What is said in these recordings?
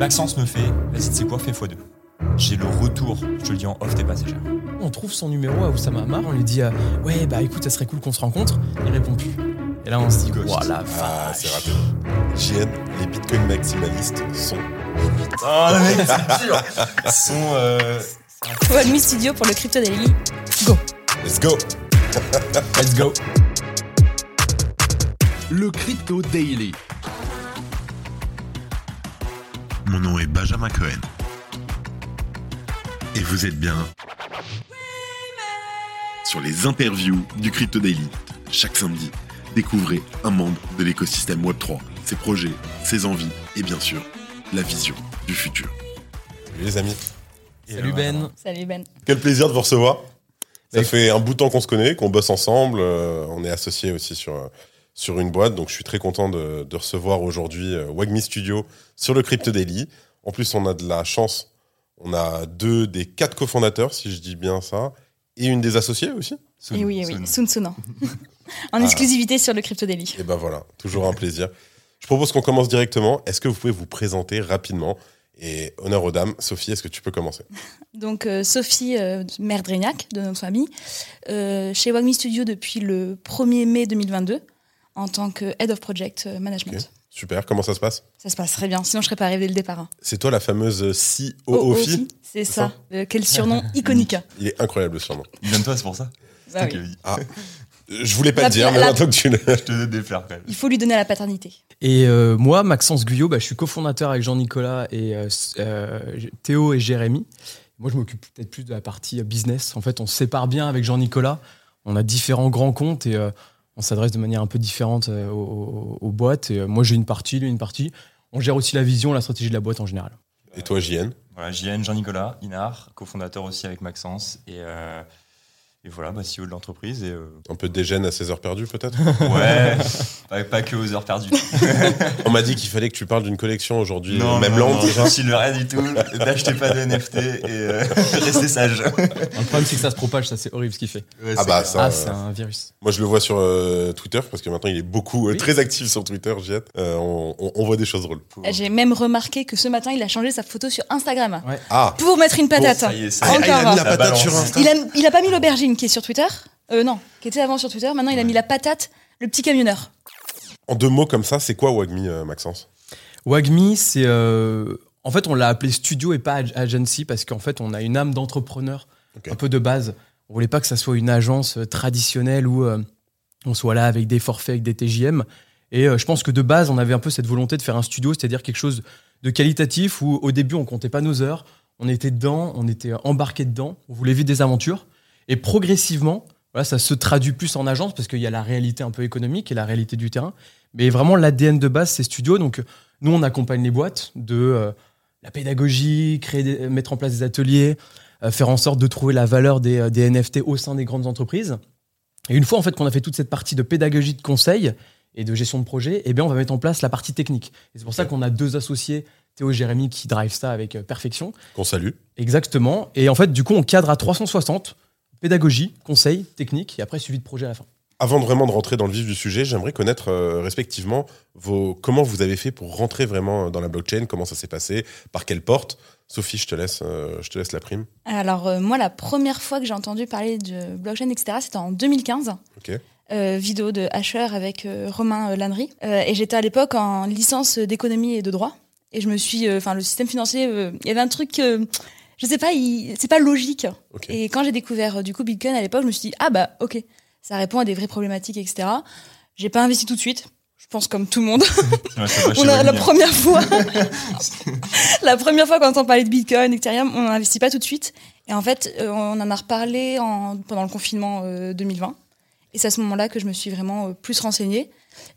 Maxence me fait, vas-y, tu sais quoi, fais x2. J'ai le retour, je te le dis en off, t'es passé cher. On trouve son numéro à Oussama Amar, on lui dit euh, Ouais, bah écoute, ça serait cool qu'on se rencontre. Il répond plus. Et là, on se dit. Voilà, Ah, c'est raté. JN, les bitcoins maximalistes sont. Oh, le mec, c'est dur sont. Euh... Studio pour le Crypto Daily. Go Let's go let's go. Le Crypto Daily. Mon nom est Benjamin Cohen. Et vous êtes bien sur les interviews du Crypto Daily. Chaque samedi, découvrez un membre de l'écosystème Web3, ses projets, ses envies et bien sûr, la vision du futur. Salut les amis. Salut Ben. Salut Ben. Quel plaisir de vous recevoir. Ça fait un bout de temps qu'on se connaît, qu'on bosse ensemble. euh, on est associés aussi sur, euh, sur une boîte. Donc je suis très content de, de recevoir aujourd'hui euh, Wagmi Studio sur le Crypto Daily. En plus, on a de la chance. On a deux des quatre cofondateurs, si je dis bien ça, et une des associées aussi. Soon, Et oui, eh oui, soon. Soon Soon. en exclusivité sur le Crypto Daily. Et ben voilà, toujours un plaisir. Je propose qu'on commence directement. Est-ce que vous pouvez vous présenter rapidement? Et honneur aux dames. Sophie, est-ce que tu peux commencer? Donc euh, Sophie euh, Mère Drégnac, de notre famille, euh, chez Wagmi Studio depuis le 1er mai 2022 en tant que Head of Project euh, Management. Super, comment ça se passe? Ça se passe très bien, sinon je serais pas arrivée dès le départ. hein. C'est toi la fameuse Oh, COO Ophi, C'est ça ça? Euh, quel surnom iconique. Il est incroyable le surnom. Il vient de toi, c'est pour ça? C'est Bah oui. Ah, je voulais pas La- le dire, mais maintenant que tu le. Je te donne des fleurs quand même. Il faut lui donner la paternité. Et euh, moi, Maxence Guyot, bah, je suis cofondateur avec Jean-Nicolas et euh, euh, Théo et Jérémy. Moi, je m'occupe peut-être plus de la partie euh, business. En fait, on se sépare bien avec Jean-Nicolas. On a différents grands comptes et euh, on s'adresse de manière un peu différente euh, aux, boîtes. Et euh, moi, j'ai une partie, lui une partie. On gère aussi la vision, la stratégie de la boîte en général. Et toi, JN Voilà, JN, Jean-Nicolas, Inar, cofondateur aussi avec Maxence. Et, euh, et voilà, bah, CEO de l'entreprise. Et, euh, Un peu de dégène à 16 heures perdues, peut-être ouais, pas, pas que aux heures perdues. On m'a dit qu'il fallait que tu parles d'une collection aujourd'hui, non, même non, non, déjà. je suis le rien du tout. N'achetez pas de NFT et euh, restez sage. Le problème, c'est que ça se propage, ça, c'est horrible ce qu'il fait. Ouais, Ah bah ça, ah, c'est un virus. moi je le vois sur euh, Twitter parce que maintenant il est beaucoup, euh, Oui. très actif sur Twitter, JN. Euh, on, on- on voit des choses drôles. J'ai même remarqué que ce matin, il a changé sa photo sur Instagram Ah, pour mettre une patate. Ça y est, ça Ah, y est. il a mis Encore. la Ça patate sur balance. Insta. Il a, il a pas mis l'aubergine qui est sur Twitter. Euh, non, qui était avant sur Twitter. Maintenant, il a mis la patate, le petit camionneur. En deux mots comme ça, c'est quoi Wagmi, euh, Maxence? Wagmi, c'est. euh, En fait, on l'a appelé studio et pas ag- agency parce qu'en fait, on a une âme d'entrepreneur Ok. un peu de base. On voulait pas que ça soit une agence euh, traditionnelle où euh, on soit là avec des forfaits, avec des TJM. Et euh, je pense que de base, on avait un peu cette volonté de faire un studio, c'est-à-dire quelque chose de qualitatif où au début, on comptait pas nos heures, on était dedans, on était embarqué dedans, on voulait vivre des aventures. Et progressivement, voilà, ça se traduit plus en agence parce qu'il y a la réalité un peu économique et la réalité du terrain. Mais vraiment, l'ADN de base, c'est studio. Donc, nous, on accompagne les boîtes de euh, la pédagogie, créer des- mettre en place des ateliers, euh, faire en sorte de trouver la valeur des, euh, des NFT au sein des grandes entreprises. Et une fois en fait qu'on a fait toute cette partie de pédagogie, de conseil et de gestion de projet, eh bien, on va mettre en place la partie technique. Et c'est pour ça qu'on a deux associés, Théo et Jérémy, qui drive ça avec euh, perfection. Qu'on salue. Exactement. Et en fait, du coup, on cadre à 360 pédagogie, conseil, technique et après suivi de projet à la fin. Avant de vraiment de rentrer dans le vif du sujet, j'aimerais connaître euh, respectivement vos, comment vous avez fait pour rentrer vraiment dans la blockchain, comment ça s'est passé, par quelle porte? Sophie, je te laisse, euh, je te laisse la prime. Alors, euh, moi, la première fois que j'ai entendu parler de blockchain, etc., c'était en 2015. Ok. Euh, vidéo de Asher avec euh, Romain euh, Lannery. Euh, et j'étais à l'époque en licence d'économie et de droit. Et je me suis. euh, Enfin, le système financier, euh, il y avait un truc. Euh, je sais pas, il- c'est pas logique. Et quand j'ai découvert euh, du coup Bitcoin à l'époque, je me suis dit, ah bah, ok, ça répond à des vraies problématiques, etc. J'ai pas investi tout de suite. Je pense comme tout le monde. Ouais, On a, la première fois, la première fois qu'on entend parler de Bitcoin, Ethereum, on n'investit pas tout de suite. Et en fait, euh, on en a reparlé en- pendant le confinement euh, 2020. Et c'est à ce moment-là que je me suis vraiment euh, plus renseignée.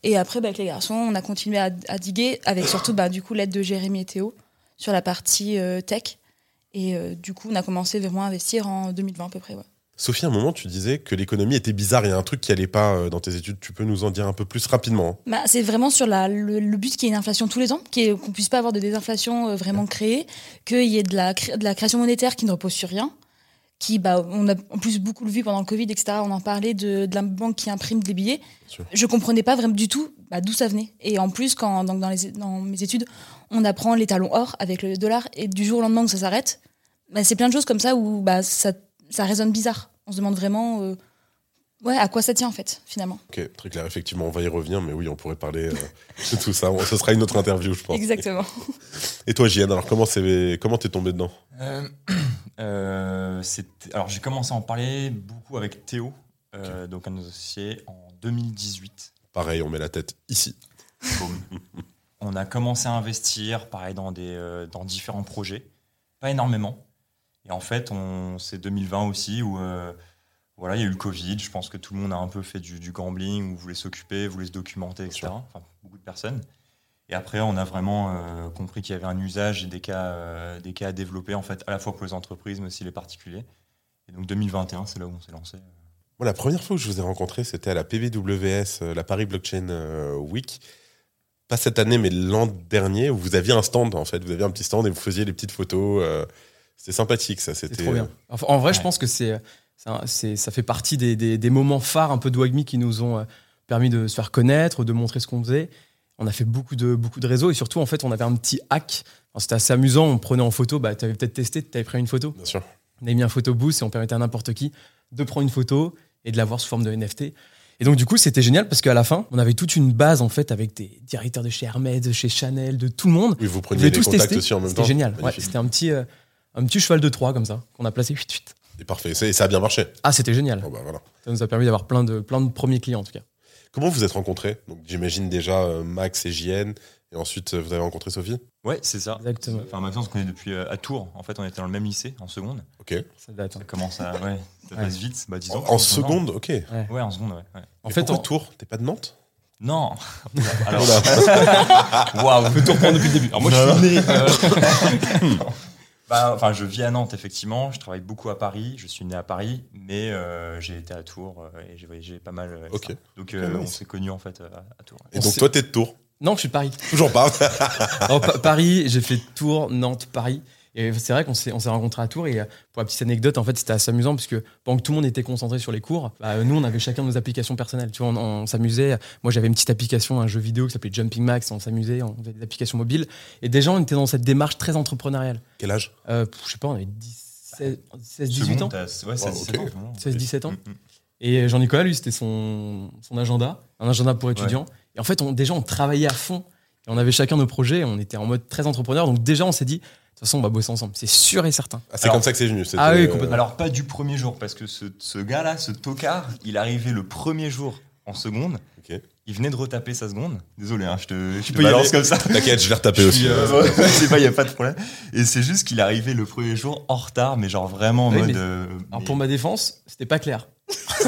Et après, bah, avec les garçons, on a continué à, à diguer, avec surtout bah, du coup l'aide de Jérémy et Théo sur la partie euh, tech. Et euh, du coup, on a commencé vraiment à investir en 2020 à peu près. ouais. Sophie, à un moment, tu disais que l'économie était bizarre. Il y a un truc qui allait pas euh, dans tes études. Tu peux nous en dire un peu plus rapidement hein Bah, c'est vraiment sur la, le, le but qu'il y ait une inflation tous les ans, qu'on puisse pas avoir de désinflation euh, vraiment créée, qu'il y ait de la, cré- de la création monétaire qui ne repose sur rien, qui, bah, on a en plus beaucoup vu pendant le Covid, etc. On en parlait de, de la banque qui imprime des billets. Je comprenais pas vraiment du tout bah, d'où ça venait. Et en plus, quand donc, dans, les, dans mes études, on apprend les talons or avec le dollar et du jour au lendemain où ça s'arrête, bah, c'est plein de choses comme ça où bah, ça, ça résonne bizarre. On se demande vraiment euh, ouais, à quoi ça tient en fait, finalement. Ok, très clair. Effectivement, on va y revenir, mais oui, on pourrait parler euh, de tout ça. Bon, Ce sera une autre interview, je pense. Exactement. Et toi, Jian, alors comment c'est comment t'es tombé dedans? Euh, euh, alors j'ai commencé à en parler beaucoup avec Théo, euh, donc un associé, en 2018. Pareil, on met la tête ici. On a commencé à investir, pareil, dans, des, euh, dans différents projets. Pas énormément. Et en fait, on, c'est 2020 aussi où euh, voilà, il y a eu le Covid. Je pense que tout le monde a un peu fait du, du gambling, ou voulait s'occuper, voulait se documenter, etc. Enfin, beaucoup de personnes. Et après, on a vraiment euh, compris qu'il y avait un usage et des cas, euh, des cas à développer, en fait, à la fois pour les entreprises, mais aussi les particuliers. Et donc 2021, c'est là où on s'est lancé. Moi, la première fois que je vous ai rencontré, c'était à la PBWS, euh, la Paris Blockchain Week. Pas cette année, mais l'an dernier, où vous aviez un stand, en fait. Vous aviez un petit stand et vous faisiez les petites photos. c'était sympathique, ça. C'était trop bien. Enfin, en vrai, je pense que c'est, ça fait partie des, des- des moments phares un peu de Wagmi qui nous ont euh, permis de se faire connaître, de montrer ce qu'on faisait. On a fait beaucoup de, beaucoup de réseaux et surtout, en fait, on avait un petit hack. C'était assez amusant. On prenait en photo. Bah, tu avais peut-être testé, tu avais pris une photo. Bien sûr. On avait mis un photo boost et on permettait à n'importe qui de prendre une photo et de l'avoir sous forme de NFT. Et donc, du coup, c'était génial parce qu'à la fin, on avait toute une base en fait avec des directeurs de chez Hermès, de chez Chanel, de tout le monde. Oui, vous preniez les tous contacts testé. aussi en même temps. C'était génial. Ouais, c'était un petit, euh, un petit cheval de Troie comme ça qu'on a placé. Huit, huit. Et parfait. Ça, et ça a bien marché. Ah, c'était génial. Bon, bah, voilà. Ça nous a permis d'avoir plein de, plein de premiers clients en tout cas. Comment vous êtes rencontrés? Donc, J'imagine déjà euh, Max et JN. Et ensuite, euh, vous avez rencontré Sophie? Ouais, c'est ça. Exactement. Enfin, Maxence, on se connaît depuis euh, à Tours. En fait, on était dans le même lycée en seconde. Ok. Ça date. hein. Ça commence à. Ouais, ça passe vite. Bah, 10 ans. En, en seconde, ok. Ouais, en seconde, ouais. ouais. En fait, pourquoi on, Tours? T'es pas de Nantes? Non Alors, waouh peut tout reprendre depuis le début. Alors moi, Non, je suis né. euh, Bah, Enfin, je vis à Nantes, effectivement. Je travaille beaucoup à Paris. Je suis né à Paris, mais euh, j'ai été à Tours euh, et j'ai voyagé pas mal. euh, Ok. etc. Donc, euh, on s'est connus, en fait, euh, à, à Tours. Et On donc, toi, t'es de Tours? Non, je suis de Paris. Toujours pas. Alors, Pa- Paris, j'ai fait Tours, Nantes, Paris. Et c'est vrai qu'on s'est, on s'est rencontrés à Tours. Et euh, pour la petite anecdote, en fait, c'était assez amusant parce que pendant que tout le monde était concentré sur les cours, bah, nous, on avait chacun nos applications personnelles. Tu vois, on, on s'amusait. Moi, j'avais une petite application, un jeu vidéo qui s'appelait Jumping Max. On s'amusait, on faisait des applications mobiles. Et déjà, on était dans cette démarche très entrepreneuriale. Quel âge? Euh, je sais pas, on avait 17, 16, 18 Seconde, ans. t'as- Ouais, 16, Wow, 17 ok. ans. vraiment. 16, 17 ans. Mm, mm. Et Jean-Nicolas, lui, c'était son, son agenda, un agenda pour étudiants. Et en fait, on, déjà, on travaillait à fond. Et on avait chacun nos projets. On était en mode très entrepreneur. Donc, déjà, on s'est dit, toute façon, on va bosser ensemble. C'est sûr et certain. Ah, c'est comme ça que c'est venu. Ah oui, euh, complètement. Alors, pas du premier jour, parce que ce, ce gars-là, ce tocard, il arrivait le premier jour en seconde. Ok. Il venait de retaper sa seconde. Désolé, hein, je te, je te peux y balance aller. comme ça. T'inquiète, je vais retaper Je aussi. euh, c'est pas, il y a pas de problème. Et c'est juste qu'il arrivait le premier jour en retard, mais genre vraiment en Oui, mode. mais- euh, Alors, mais- pour ma défense, c'était pas clair.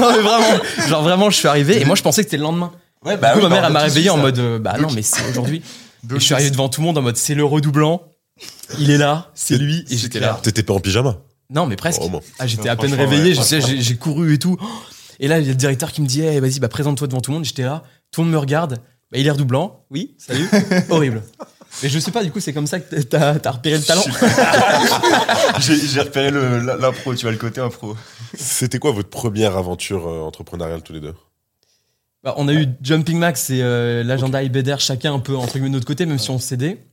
non, mais vraiment. Genre, vraiment, je suis arrivé. Et moi, je pensais que c'était le lendemain. Ouais, Du coup, oui, ma mère, bah, elle m'a réveillé en mode, euh, bah non, mais c'est aujourd'hui. Je suis arrivé devant tout le monde en mode, c'est le redoublant. Il est là, c'est lui. Et j'étais là. T'étais pas en pyjama Non, mais presque. Oh, bon. Ah, j'étais à peine réveillé, ouais, j'ai couru et tout. Et là, il y a le directeur qui me dit Eh, Vas-y, bah, présente-toi devant tout le monde. J'étais là, tout le monde me regarde. Bah, il est redoublant. Oui, salut. Horrible. Mais je sais pas, du coup, c'est comme ça que t'as as repéré le talent. J'ai repéré l'impro, tu vois, le côté impro. C'était quoi votre première aventure euh, entrepreneuriale tous les deux? Bah, on a eu Jumping Max et euh, l'agenda IBDR, chacun un peu entre guillemets de notre côté, même si on cédait.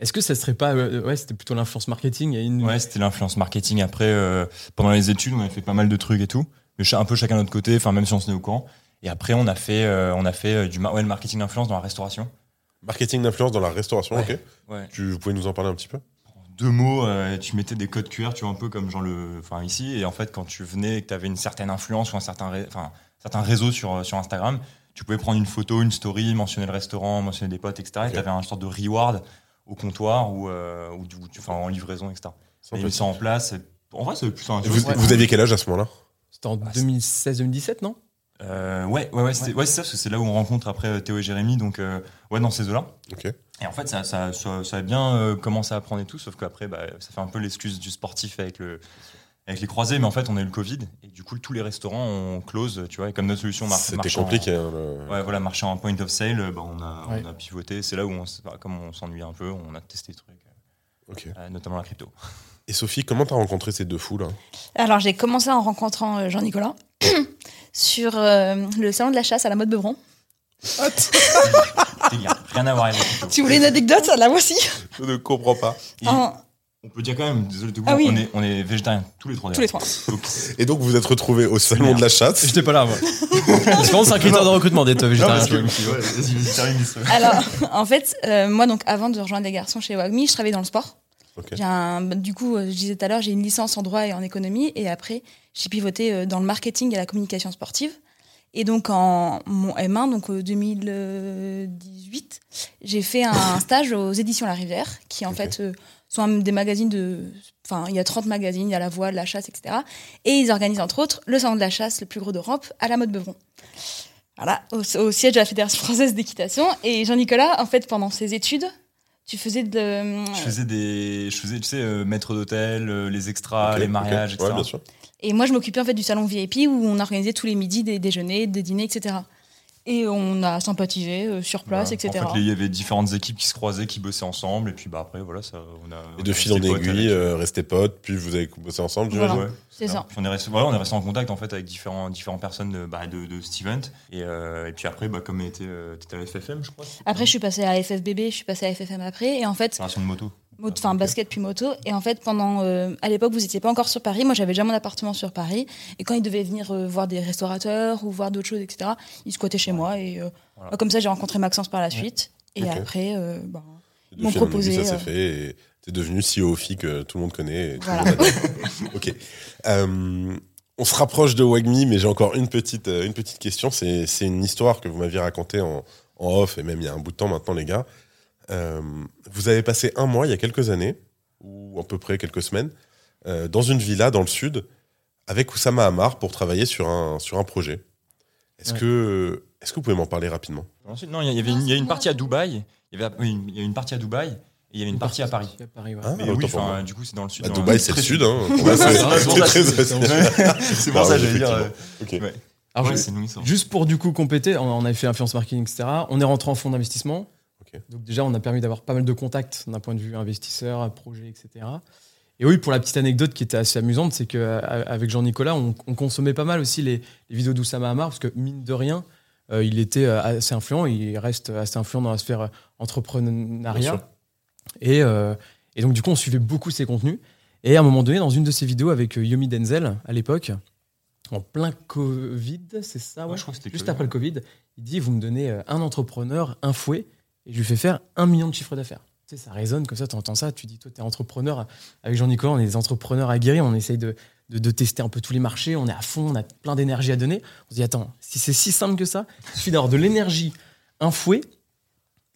Est-ce que ça serait pas. euh, ouais, c'était plutôt l'influence marketing. Une... Ouais, c'était l'influence marketing. Après, euh, pendant les études, on a fait pas mal de trucs et tout. Mais un peu chacun de notre côté, enfin, même si on se tenait au courant. Et après, on a fait, euh, on a fait euh, du ma- ouais, le marketing d'influence dans la restauration. Marketing d'influence dans la restauration, Ouais. ok. Ouais. Tu vous pouvez nous en parler un petit peu? Deux mots, euh, tu mettais des codes QR, tu vois, un peu comme genre le, enfin, ici. Et en fait, quand tu venais et que tu avais une certaine influence ou un certain, ré- enfin, certain réseau sur, sur Instagram, tu pouvais prendre une photo, une story, mentionner le restaurant, mentionner des potes, etc. Et tu avais un sorte de reward au comptoir ou, euh, ou, ou en livraison, etc. Et ils mis ça en place. En vrai, c'est plus un. Vous, Ouais. vous aviez quel âge à ce moment-là? C'était en Ah, 2016-2017, non? Euh, ouais, ouais, ouais, c'est ouais, c'est ça, parce que c'est là où on rencontre après euh, Théo et Jérémy, donc euh, ouais, dans ces eaux-là. Ok. Et en fait, ça, ça, ça, ça a bien euh, commencé à prendre et tout, sauf qu'après, bah, ça fait un peu l'excuse du sportif avec, le, avec les croisés, mais en fait, on a eu le Covid, et du coup, tous les restaurants ont close, tu vois, et comme notre solution mar C'était marche en- compliqué. hein, le- Ouais, voilà, marchait en point of sale, euh, bah, on, a, Ouais. on a pivoté. C'est là où, on, comme on s'ennuie un peu, on a testé des trucs, Ok. euh, notamment la crypto. Et Sophie, comment t'as rencontré ces deux fous là Alors, j'ai commencé en rencontrant euh, Jean-Nicolas sur euh, le salon de la chasse à la mode Beuvron. Rien à voir avec. Tu voulais une anecdote? Là, moi aussi. Je ne comprends pas. En- On peut dire quand même, désolé de vous, Ah oui. on, est, on est végétariens tous les trois. tous les trois. Donc, Et donc vous êtes retrouvés au salon Merde. de la chasse. J'étais pas là, moi. Je pense que c'est un critère de recrutement d'être non, végétarien. parce que, ouais, vas-y, vas-y, termine l'histoire. Alors, en fait, euh, moi, donc, avant de rejoindre les garçons chez Wagmi, je travaillais dans le sport. Ok. J'ai un, du coup, euh, je disais tout à l'heure, j'ai une licence en droit et en économie. Et après, j'ai pivoté euh, dans le marketing et la communication sportive. Et donc, en mon M1, donc euh, 2018, j'ai fait un stage aux éditions La Rivière, qui en Ok. fait euh, sont des magazines de. Enfin, il y a 30 magazines, il y a La Voix, La Chasse, etc. Et ils organisent entre autres le salon de la chasse le plus gros d'Europe à la mode Beuvron. Voilà, au, au siège de la Fédération française d'équitation. Et Jean-Nicolas, en fait, pendant ses études, tu faisais de. Je faisais des, je faisais, tu sais, euh, maître d'hôtel, euh, les extras, les mariages, etc. Ouais, bien sûr. Et moi, je m'occupais en fait du salon VIP où on organisait tous les midis des déjeuners, des dîners, etc. Et on a sympathisé euh, sur place, Voilà. etc. En fait, il y avait différentes équipes qui se croisaient, qui bossaient ensemble, et puis bah après, voilà, ça, on a. on Et de fil en aiguille, euh, restez potes, puis vous avez bossé ensemble, Voilà. j'imagine. Ouais, C'est ça. Puis on est resté, voilà, on est resté en contact en fait avec différents, différentes personnes de, bah, de, event. Et, euh, et puis après, bah, comme était, euh, t'étais à la FFM, je crois. Après, je suis passée à FFBB, je suis passée à FFM après. Et en fait, Fédération de moto. Enfin basket puis moto. Et en fait, pendant, euh, à l'époque, vous n'étiez pas encore sur Paris. Moi, j'avais déjà mon appartement sur Paris. Et quand ils devaient venir euh, voir des restaurateurs ou voir d'autres choses, etc., ils squattaient chez moi. Et euh, Voilà. comme ça, j'ai rencontré Maxence par la suite. Et après, bah, Ils m'ont proposé, ça s'est fait et t'es devenu CEO FI que tout le monde connaît. et tout le Voilà. monde ok. On se rapproche de Wagmi, mais j'ai encore une petite, une petite question. C'est c'est une histoire que vous m'aviez racontée en, en off, et même il y a un bout de temps maintenant, les gars. Euh, vous avez passé un mois, il y a quelques années, ou à peu près quelques semaines, euh, dans une villa dans le sud, avec Oussama Hamar pour travailler sur un, sur un projet. Est-ce Ouais. que, est que vous pouvez m'en parler rapidement? Ensuite, non, il y avait une, il y a une partie à Dubaï. Il y avait oui, il y a une partie à Dubaï et il y avait une partie à Paris. À Paris, ouais. Ah, Mais oui, enfin, du coup, c'est dans le sud. À Dubaï, c'est le très sud. Hein. C'est- pour ça, oui, j'allais dire. euh, effectivement. Ok. ouais. Alors, une histoire. Juste pour du coup compléter, on on avait fait influence marketing, etc. On est rentré en fonds d'investissement. Donc déjà, on a permis d'avoir pas mal de contacts d'un point de vue investisseur, projet, etc. Et oui, pour la petite anecdote qui était assez amusante, c'est qu'avec Jean-Nicolas, on, on consommait pas mal aussi les, les vidéos d'Oussama Hamar, parce que mine de rien, euh, il était euh, assez influent, il reste assez influent dans la sphère euh, entrepreneuriat. Et, euh, et donc, du coup, on suivait beaucoup ses contenus. Et à un moment donné, dans une de ses vidéos avec euh, Yomi Denzel, à l'époque, en plein Covid, c'est ça Ouais, je crois que Juste Covid, après le Covid, il dit Vous me donnez euh, un entrepreneur, un fouet, et je lui fais faire un million de chiffre d'affaires. Tu sais, ça résonne comme ça, tu entends ça, tu dis Toi, tu es entrepreneur. Avec Jean-Nicolas, on est des entrepreneurs aguerris, on essaye de, de, tester un peu tous les marchés, on est à fond, on a plein d'énergie à donner. On se dit Attends, si c'est si simple que ça, il suffit d'avoir de l'énergie, un fouet,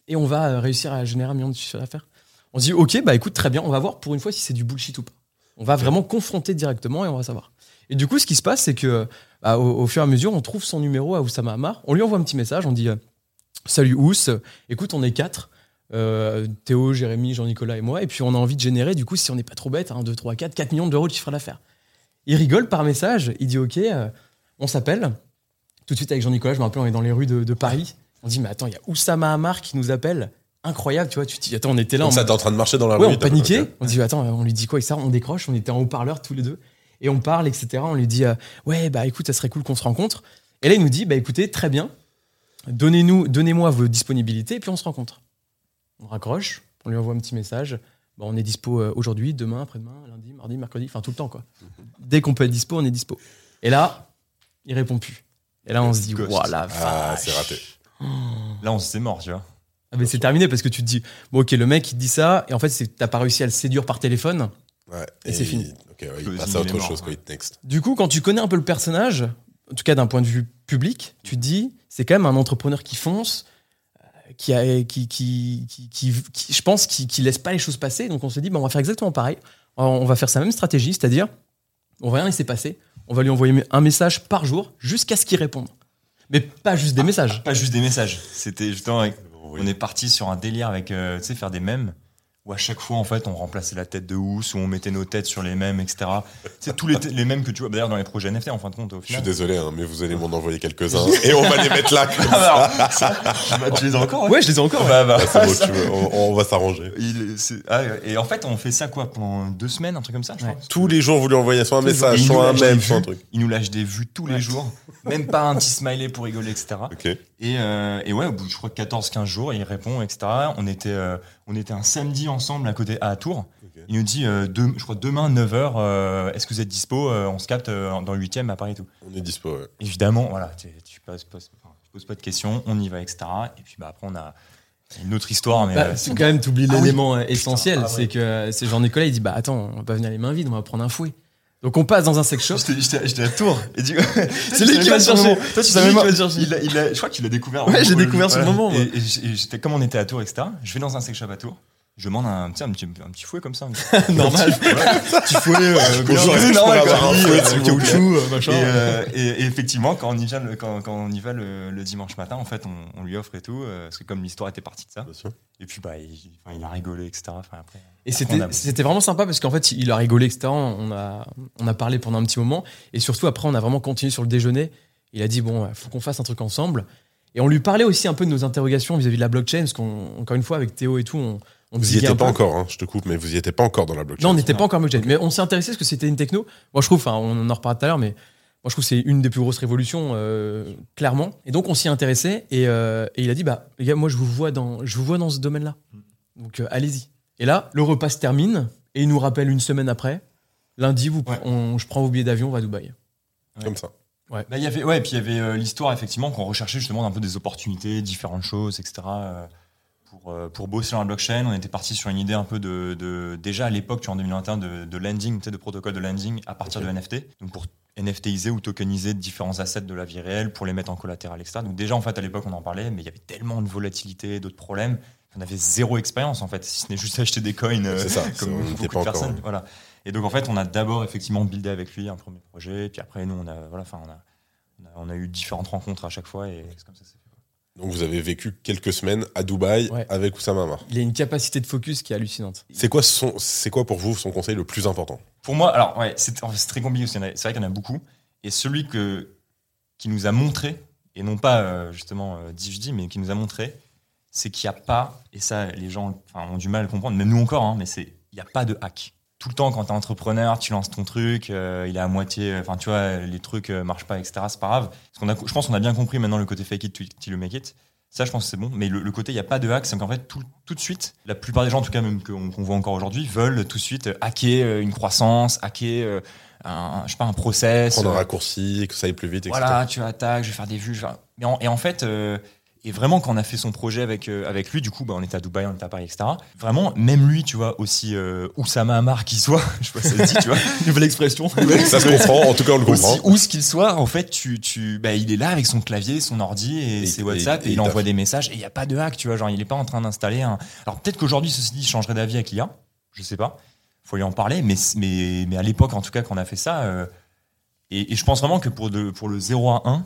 et on va euh, réussir à générer un million de chiffre d'affaires. On se dit Ok, bah écoute, très bien, on va voir pour une fois si c'est du bullshit ou pas. On va vraiment confronter directement et on va savoir. Et du coup, ce qui se passe, c'est que bah, au, au fur et à mesure, on trouve son numéro à Oussama Hamar. On lui envoie un petit message, on dit euh, Salut Ous, écoute, on est quatre. euh, Théo, Jérémy, Jean-Nicolas et moi. Et puis on a envie de générer, du coup, si on n'est pas trop bête, 1, 2, 3, 4, 4 millions d'euros de chiffre d'affaires. Il rigole par message, il dit Ok, euh, on s'appelle. Tout de suite avec Jean-Nicolas, je me rappelle, on est dans les rues de, de Paris. On dit Mais attends, il y a Oussama Hamar qui nous appelle. Incroyable, tu vois. Tu te dis Attends, on était là. Donc en ça, t'es en train de marcher dans la Ouais, rue. on paniquait. ok. On dit attends, on lui dit quoi et ça? On décroche. On était en haut-parleur tous les deux et on parle, etc. On lui dit euh, ouais bah écoute, ça serait cool qu'on se rencontre. Et là il nous dit bah écoutez très bien, donnez-nous, donnez-moi vos disponibilités et puis on se rencontre. On raccroche, on lui envoie un petit message. Bah, on est dispo euh, aujourd'hui, demain, après-demain, lundi, mardi, mercredi, enfin tout le temps quoi. Dès qu'on peut être dispo, on est dispo. Et là, il répond plus. Et là on se dit Ghost. voilà. Ah, c'est raté. Là, on s'est mort, tu vois. Ah, mais c'est terminé parce que tu te dis bon ok le mec il te dit ça et en fait c'est t'as pas réussi à le séduire par téléphone. Ouais. Et c'est fini. Ok, ouais, il passe à autre mort, chose. Quoi, next. Du coup, quand tu connais un peu le personnage, en tout cas d'un point de vue public, tu te dis, c'est quand même un entrepreneur qui fonce, euh, qui, a, qui, qui, qui, qui- qui- je pense, qui, qui laisse pas les choses passer. Donc on se dit, bah, on va faire exactement pareil. On on va faire sa même stratégie, c'est-à-dire, on va rien laisser passer. On va lui envoyer un message par jour jusqu'à ce qu'il réponde. Mais pas juste des messages. Pas juste des messages. C'était justement. avec- Oui. On est parti sur un délire avec, euh, tu sais, faire des mèmes où à chaque fois, en fait, on remplaçait la tête de housse, où on mettait nos têtes sur les mêmes, etc. C'est tous les, les mêmes que tu vois, d'ailleurs, dans les projets NFT, en fin de compte, au Je suis final. désolé, hein, mais vous allez m'en envoyer quelques-uns et on va les mettre là. comme ça, bah, tu les as encore Ouais, je les ai encore. Bah, bah, Ah, c'est beau, tu veux, on, on va s'arranger. ah, et en fait, on fait ça quoi pendant deux semaines, un truc comme ça, je Ouais. crois. Tous les jours, vous lui envoyez soit un message, soit un même, soit un truc. Il nous lâche des vues tous les jours, même pas un petit smiley pour rigoler, etc. Ok. Et, euh, et ouais, au bout de je crois 14-15 jours, il répond, etc. On était, euh, on était un samedi ensemble à côté à Tours. Il nous dit, euh, je crois demain 9h, est-ce que vous êtes dispo Euh, On se capte euh, dans le 8 à Paris et tout. On est dispo, ouais. Évidemment, voilà, tu, tu poses, poses- enfin, tu poses pas de questions, on y va, etc. Et puis bah, après, on a une autre histoire, mais Bah, euh, c'est quand même, t'oublies Ah oui. l'élément essentiel, ah ouais. c'est que c'est Jean-Nicolas, il dit Bah attends, on va pas venir les mains vides, on va prendre un fouet. Donc on passe dans un sex shop. J'étais- à Tours. Et du C'est lui qui va chercher. Toi, tu C'est savais a- je crois qu'il l'a découvert. Ouais, j'ai découvert sur le voilà. moment, et j'étais, comme on était à Tours, etc. Je vais dans un sex shop à Tours. Je demande un, un, petit, un petit fouet comme ça. Normal. petit fouet. Euh, Bonjour, bien, normal, un fouet, Euh, Caoutchouc, euh, machin. Et, euh, et- et effectivement, quand on y va, le, quand, quand on y va le, le dimanche matin, en fait, on, on lui offre et tout, euh, parce que comme l'histoire était partie de ça. Bien sûr. Et puis, bah, il, enfin, il a rigolé, etc. Enfin, après, Et c'était vraiment sympa parce qu'en fait, il a rigolé, etc. On a, on a parlé pendant un petit moment. Et surtout, après, on a vraiment continué sur le déjeuner. Il a dit Bon, il faut qu'on fasse un truc ensemble. Et on lui parlait aussi un peu de nos interrogations vis-à-vis de la blockchain. Parce qu'encore une fois, avec Théo et tout, on, on Vous y diguait étiez pas peu. encore, hein, je te coupe, mais vous y étiez pas encore dans la blockchain. Non, on n'était pas encore blockchain. Mais on s'est intéressé parce que c'était une techno. Moi, je trouve, enfin, on en reparlera tout à l'heure, mais moi, je trouve que c'est une des plus grosses révolutions, euh, clairement. Et donc, on s'y intéressait. Et, euh, et il a dit, bah, les gars, moi, je vous vois dans, je vous vois dans ce domaine-là. Donc, euh, allez-y. Et là, le repas se termine. Et il nous rappelle une semaine après. Lundi, vous, Ouais. on- je prends vos billets d'avion, on va à Dubaï. Comme ça. Bah, il y avait, ouais, et puis il y avait euh, l'histoire, effectivement, qu'on recherchait justement un peu des opportunités, différentes choses, etc. euh, pour, pour bosser dans la blockchain. On était parti sur une idée un peu de. de- déjà à l'époque, tu en 2021, de, de landing, tu sais, de protocole de landing à partir de NFT. Donc pour NFTiser ou tokeniser différents assets de la vie réelle pour les mettre en collatéral, etc. Donc déjà, en fait, à l'époque, on en parlait, mais il y avait tellement de volatilité, d'autres problèmes. On avait zéro expérience, en fait, si ce n'est juste acheter des coins. euh, ça. comme beaucoup de encore. personnes. Voilà. Et donc en fait, on a d'abord effectivement buildé avec lui un premier projet, puis après nous on a voilà, on a, on a on a eu différentes rencontres à chaque fois et c'est comme ça que c'est fait. Donc vous avez vécu quelques semaines à Dubaï Ouais. avec Oussama Amar. Il a une capacité de focus qui est hallucinante. C'est quoi, son, c'est quoi pour vous son conseil le plus important? Pour moi, alors ouais, c'est en fait, c'est très compliqué. parce qu'il y en a- C'est vrai qu'il y en a beaucoup. Et celui que qui nous a montré et non pas euh, justement euh, dit je dis, mais qui nous a montré, c'est qu'il n'y a pas et ça les gens enfin, ont du mal à le comprendre, même nous encore, hein, mais c'est il n'y a pas de hack. Tout le temps, quand t'es entrepreneur, tu lances ton truc, euh, il est à moitié, enfin tu vois, les trucs euh, marchent pas, etc. C'est pas grave. Parce qu'on a, je pense qu'on a bien compris maintenant le côté fake it till you make it. Ça, je pense que c'est bon. Mais le, le côté, il n'y a pas de hack, c'est qu'en fait, tout, tout de suite, la plupart des gens, en tout cas, même qu'on voit encore aujourd'hui, veulent tout de suite euh, hacker euh, une croissance, hacker euh, un, je sais pas, un process. Prendre un euh, raccourci, que ça aille plus vite, etc. voilà, tu attaques, je vais faire des vues. vais- en- et en fait, euh, et vraiment, quand on a fait son projet avec, euh, avec lui, du coup, bah, on était à Dubaï, on était à Paris, etc. Vraiment, même lui, tu vois, aussi euh, Oussama Amar qu'il soit, je sais pas si ça se dit, tu vois. Nouvelle expression. Ça se comprend, en tout cas on le Aussi comprend. où ce qu'il soit, en fait, tu, tu, bah, il est là avec son clavier, son ordi et, Et- ses WhatsApp et, et il il envoie des messages et il n'y a pas de hack, tu vois. Genre, il est pas en train d'installer un. Alors peut-être qu'aujourd'hui, ceci dit, il changerait d'avis avec l'IA, je sais pas. Faut lui en parler, mais, mais, mais à l'époque, en tout cas, quand on a fait ça, euh, et, et je pense vraiment que pour, de, pour le 0 à 1, il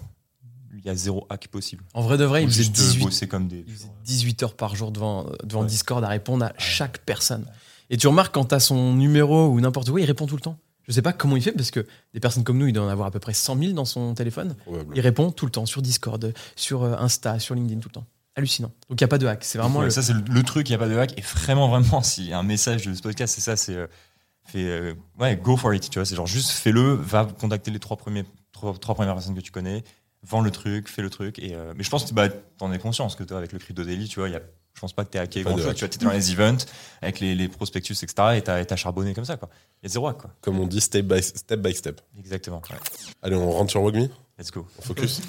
y a zéro hack possible. En vrai de vrai, il Faut faisait juste euh, 18, bosser comme des. Il faisait 18 heures par jour devant, devant Ouais. Discord à répondre à chaque personne. Et tu remarques quand tu as son numéro ou n'importe où, il répond tout le temps. Je sais pas comment il fait parce que des personnes comme nous, il doit en avoir à peu près 100 000 dans son téléphone. Il répond tout le temps sur Discord, sur euh, Insta, sur LinkedIn tout le temps. Hallucinant. Donc il n'y a pas de hack. C'est vraiment Ouais, le- Ça, c'est le, le truc, il n'y a pas de hack. Et vraiment, vraiment, s'il y a un message de ce podcast, c'est ça, c'est. euh, euh, ouais, go for it, tu vois. C'est genre juste fais-le, va contacter les trois, premiers, trois, trois premières personnes que tu connais, vends le truc, fais le truc. Et, euh, mais je pense que bah, t'en es conscient, parce que toi, avec le Crypto Daily, tu vois, il y a, je pense pas que t'es hacké grand chose. Tu vois, dans les events, avec les, les prospectus, etc. Et t'as et t'as charbonné comme ça, quoi. Il y a zéro hack, quoi. Comme on dit, step by step. By step. Exactement. Ouais. Allez, on rentre sur Wagmi? Let's go. On focus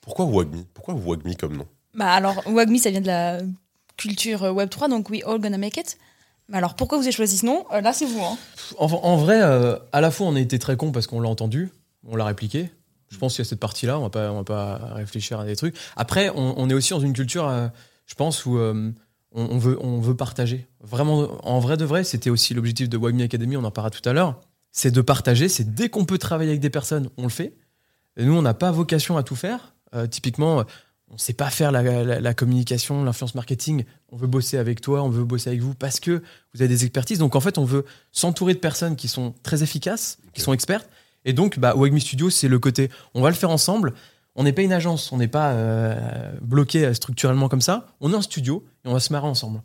Pourquoi Wagmi? Pourquoi Wagmi comme nom? Bah alors, Wagmi, ça vient de la culture euh, Web3, donc we all gonna make it. Mais alors, pourquoi vous avez choisi ce nom? Euh, Là, c'est vous. Hein. En, en vrai, euh, à la fois, on a été très con parce qu'on l'a entendu, on l'a répliqué. Je pense qu'il y a cette partie-là, on va pas, on va pas réfléchir à des trucs. Après, on, on est aussi dans une culture, euh, je pense, où euh, on, on veut, on veut partager. Vraiment, en vrai de vrai, c'était aussi l'objectif de Wagmi Academy, on en parlera tout à l'heure. C'est de partager, c'est dès qu'on peut travailler avec des personnes, on le fait. Et nous, on n'a pas vocation à tout faire. Euh, typiquement, on sait pas faire la, la- la communication, l'influence marketing. On veut bosser avec toi, on veut bosser avec vous parce que vous avez des expertises. Donc en fait, on veut s'entourer de personnes qui sont très efficaces, qui sont expertes. Et donc, bah, Wagmi Studio, c'est le côté, on va le faire ensemble. On n'est pas une agence, on n'est pas euh, bloqué euh, structurellement comme ça. On est un studio et on va se marrer ensemble.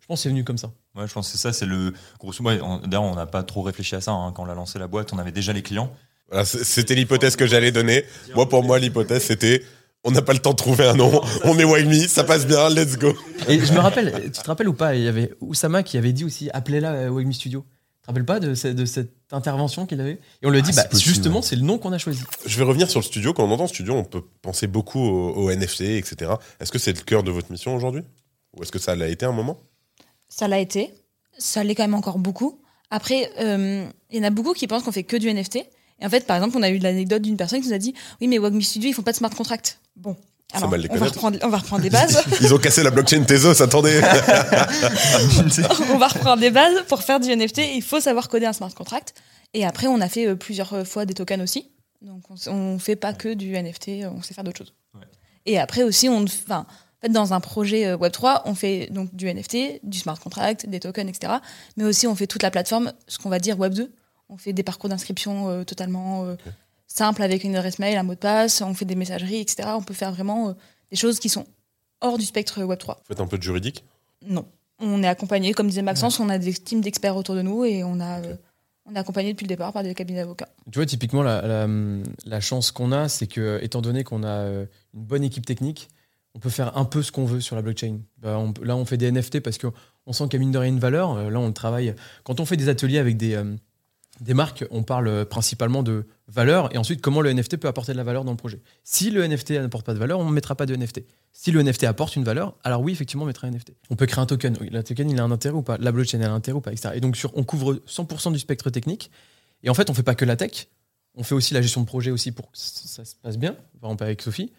Je pense que c'est venu comme ça. Ouais, je pense que c'est ça, c'est le grosso modo. on- D'ailleurs, on n'a pas trop réfléchi à ça hein, quand on a lancé la boîte. On avait déjà les clients. Voilà, c'était l'hypothèse que j'allais donner. Moi, pour moi, l'hypothèse, c'était on n'a pas le temps de trouver un nom, on est Wagmi, ça passe bien, let's go. Et je me rappelle, tu te rappelles ou pas Il y avait Oussama qui avait dit aussi appelez-la euh, Wagmi Studio. Tu te rappelles pas de, ce- de cette intervention qu'il avait? Et on lui a dit Ah, bah, c'est possible, justement, ouais. c'est le nom qu'on a choisi. Je vais revenir sur le studio. Quand on entend studio, on peut penser beaucoup au, au NFT, etc. Est-ce que c'est le cœur de votre mission aujourd'hui? Ou est-ce que ça l'a été un moment? Ça l'a été. Ça l'est quand même encore beaucoup. Après, euh, il y en a beaucoup qui pensent qu'on fait que du NFT. Et en fait, par exemple, on a eu l'anecdote d'une personne qui nous a dit Oui, mais Wagmi Studio, ils font pas de smart contract. Bon. Faut Alors, mal les on va, reprendre, on va reprendre des bases. Ils ont cassé la blockchain Tezos, attendez on va reprendre des bases. Pour faire du NFT, il faut savoir coder un smart contract. Et après, on a fait euh, plusieurs fois des tokens aussi. Donc, on, on fait pas que du NFT, euh, on sait faire d'autres choses. Ouais. Et après aussi, on, enfin, en fait, dans un projet euh, Web3, on fait donc du NFT, du smart contract, des tokens, etc. Mais aussi, on fait toute la plateforme, ce qu'on va dire Web2. On fait des parcours d'inscription euh, totalement euh, simples avec une adresse mail, un mot de passe. On fait des messageries, etc. On peut faire vraiment euh, des choses qui sont hors du spectre Web3. Vous faites un peu de juridique? Non. On est accompagné, comme disait Maxence, on a des teams d'experts autour de nous et on, a, euh, on est accompagné depuis le départ par des cabinets d'avocats. Tu vois, typiquement, la, la- la chance qu'on a, c'est que, étant donné qu'on a euh, une bonne équipe technique, on peut faire un peu ce qu'on veut sur la blockchain. Bah, on là, on fait des NFT parce qu'on sent qu'il y a mine de rien une valeur. Là, on le travaille. Quand on fait des ateliers avec des, euh, des marques, on parle principalement de valeur et ensuite comment le NFT peut apporter de la valeur dans le projet. Si le NFT n'apporte pas de valeur, on ne mettra pas de NFT. Si le NFT apporte une valeur, alors oui, effectivement, on mettra un NFT. On peut créer un token. Oui, Le token, il a un intérêt ou pas? La blockchain, elle a un intérêt ou pas etc. Et donc, on couvre 100% du spectre technique. Et en fait, on fait pas que la tech. On fait aussi la gestion de projet aussi pour que ça, ça se passe bien, par exemple avec Sophie.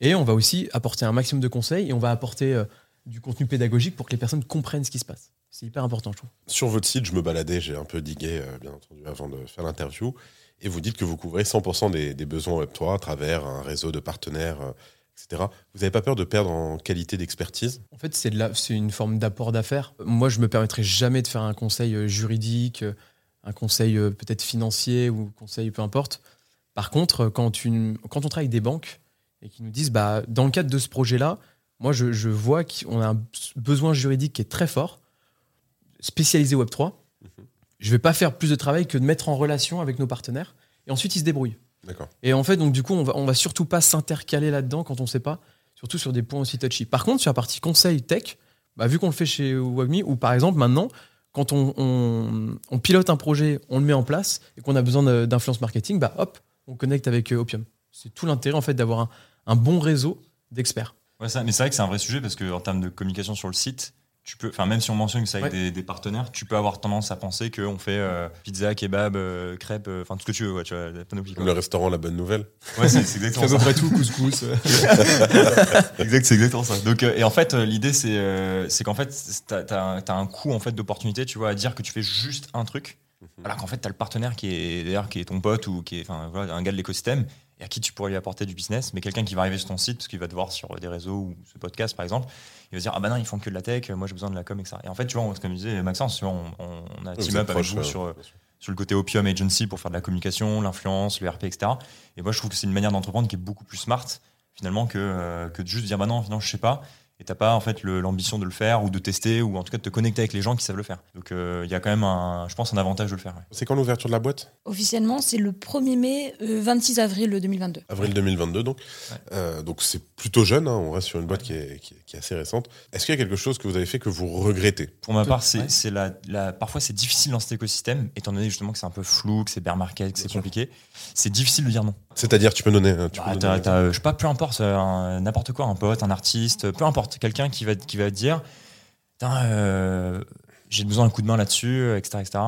Et on va aussi apporter un maximum de conseils et on va apporter euh, du contenu pédagogique pour que les personnes comprennent ce qui se passe. C'est hyper important, je trouve. Sur votre site, je me baladais, j'ai un peu digué, euh, bien entendu, avant de faire l'interview. Et vous dites que vous couvrez 100% des, des besoins Web3 à travers un réseau de partenaires, euh, etc. Vous n'avez pas peur de perdre en qualité d'expertise? En fait, c'est de une forme d'apport d'affaires. Moi, je me permettrai jamais de faire un conseil euh, juridique, un conseil peut-être financier ou conseil peu importe. Par contre, quand, une, quand on travaille avec des banques et qui nous disent, bah, dans le cadre de ce projet-là, moi, je, je vois qu'on a un besoin juridique qui est très fort, spécialisé Web3. Je vais pas faire plus de travail que de mettre en relation avec nos partenaires et ensuite ils se débrouillent. D'accord. Et en fait, donc du coup, on va, on va surtout pas s'intercaler là-dedans quand on sait pas, surtout sur des points aussi touchy. Par contre, sur la partie conseil tech, bah, vu qu'on le fait chez Wagmi, ou par exemple maintenant, quand on, on- on pilote un projet, on le met en place et qu'on a besoin d'influence marketing, bah hop, on connecte avec euh, Opium. C'est tout l'intérêt en fait d'avoir un, un bon réseau d'experts. Ouais, ça, mais c'est vrai que c'est un vrai sujet parce que en termes de communication sur le site, tu peux, enfin même si on mentionne que c'est avec Ouais. des, des partenaires, tu peux avoir tendance à penser qu'on fait euh, pizza, kebab, euh, crêpes, euh, enfin tout ce que tu veux, ouais, tu vois, la panoplie. Comme quoi. le restaurant La Bonne Nouvelle. Ouais, c'est c'est exactement ça. près tout, couscous. Exact, c'est exactement ça. Donc, euh, et en fait, euh, l'idée, c'est euh, c'est qu'en fait, t'as as, un- t'as un coût en fait, d'opportunité, tu vois, à dire que tu fais juste un truc, alors qu'en fait, tu as le partenaire qui est, d'ailleurs, qui est ton pote ou qui est enfin, voilà, un gars de l'écosystème et à qui tu pourrais lui apporter du business, mais quelqu'un qui va arriver sur ton site, parce qu'il va te voir sur des réseaux ou ce podcast, par exemple, il va se dire, ah bah non, ils font que de la tech, moi j'ai besoin de la com, etc. Et en fait, tu vois, on- comme disait Maxence, tu vois, on, on- on a team up avec vous euh, sur, sur le côté Opium Agency pour faire de la communication, l'influence, le RP, etc. Et moi, je trouve que c'est une manière d'entreprendre qui est beaucoup plus smart, finalement, que, euh, que de juste dire, bah non, finalement, je sais pas. Et t'as pas, en fait, l'ambition de le faire ou de tester ou en tout cas de te connecter avec les gens qui savent le faire. Donc, euh, il y a quand même, un, je pense, un avantage de le faire. ouais. C'est quand l'ouverture de la boîte? Officiellement, c'est le 1er mai, euh, 26 avril 2022. Avril 2022, donc. Ouais. Euh, donc c'est plutôt jeune, hein, on reste sur une boîte qui est, qui est- qui est assez récente. Est-ce qu'il y a quelque chose que vous avez fait que vous regrettez? Pour ma part, c'est ouais. la, la- parfois c'est difficile dans cet écosystème, étant donné justement que c'est un peu flou, que c'est bear market, que c'est compliqué. C'est difficile de dire non. C'est-à-dire, tu peux donner. euh, Tu peux Bah, donner t'as- un exemple t'as, euh, je sais pas, peu importe, euh, n'importe quoi, un pote, un artiste, peu importe, quelqu'un qui va, qui va te dire, euh, j'ai besoin d'un coup de main là-dessus, etc., etc.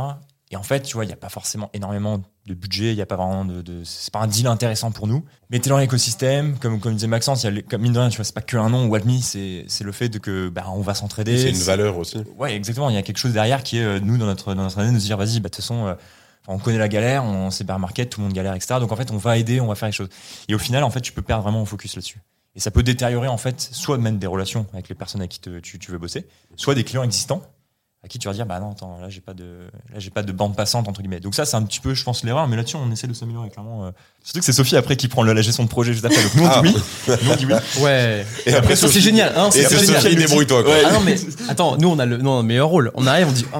Et en fait, tu vois, il n'y a pas forcément énormément de budget, il n'y a pas vraiment de, de- c'est pas un deal intéressant pour nous. Mais t'es dans l'écosystème, comme, comme disait Maxence, y a, comme mine de rien, tu vois, c'est pas que un nom ou Admi, c'est, c'est le fait de que, bah, on va s'entraider. C'est une valeur aussi. Ouais, exactement. Il y a quelque chose derrière qui est, euh, nous, dans notre, dans notre année, de nous dire, vas-y, bah, de toute façon, euh, on connaît la galère, on sait bear market, tout le monde galère, etc. Donc, en fait, on va aider, on va faire les choses. Et au final, en fait, tu peux perdre vraiment en focus là-dessus. Et ça peut détériorer en fait soit même des relations avec les personnes avec qui te- tu, tu veux bosser, soit des clients existants à qui tu vas dire bah non attends là j'ai pas de là j'ai pas de bande passante entre guillemets. Donc ça c'est un petit peu je pense l'erreur, mais là-dessus on essaie de s'améliorer clairement. euh. Surtout que c'est Sophie après qui prend le- la gestion de projet juste après. Donc nous on Ah. dit oui, nous on dit oui. Ouais. Et après, c'est Sophie- génial. Hein, c'est. Sophie, débrouille-toi. quoi. Ah non, mais attends, nous, on a le, non, le meilleur rôle. On arrive, on dit oh,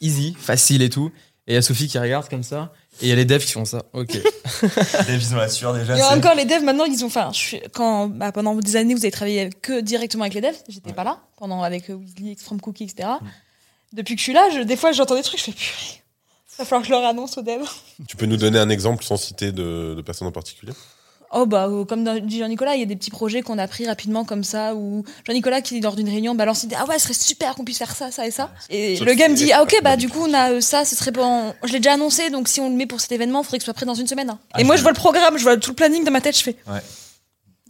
easy, facile et tout. Et il y a Sophie qui regarde comme ça. Et il y a les devs qui font ça. Ok. Dave, ils ont la sueur déjà. Et c'est- encore, les devs, maintenant, ils ont. Enfin, quand, bah, pendant des années, vous avez travaillé que directement avec les devs. J'étais pas là. Pendant avec euh, Weasley, From Cookie, etc. Mm. Depuis que je suis là, je- des fois, j'entends des trucs, je fais purée. Va falloir que je leur annonce aux devs. Tu peux nous donner un exemple sans citer de, de personne en particulier? Oh, bah, euh, comme dit Jean-Nicolas, il y a des petits projets qu'on a pris rapidement comme ça, où Jean-Nicolas, qui, lors d'une réunion, balance l'idée Ah ouais, ce serait super qu'on puisse faire ça, ça et ça. Et le gars me dit Ah, ok, bah, du coup, on a euh, ça, ce serait bon. Je l'ai déjà annoncé, donc si on le met pour cet événement, il faudrait que ce soit prêt dans une semaine. hein. Ah, et moi, je- vois le programme, je vois tout le planning dans ma tête, je fais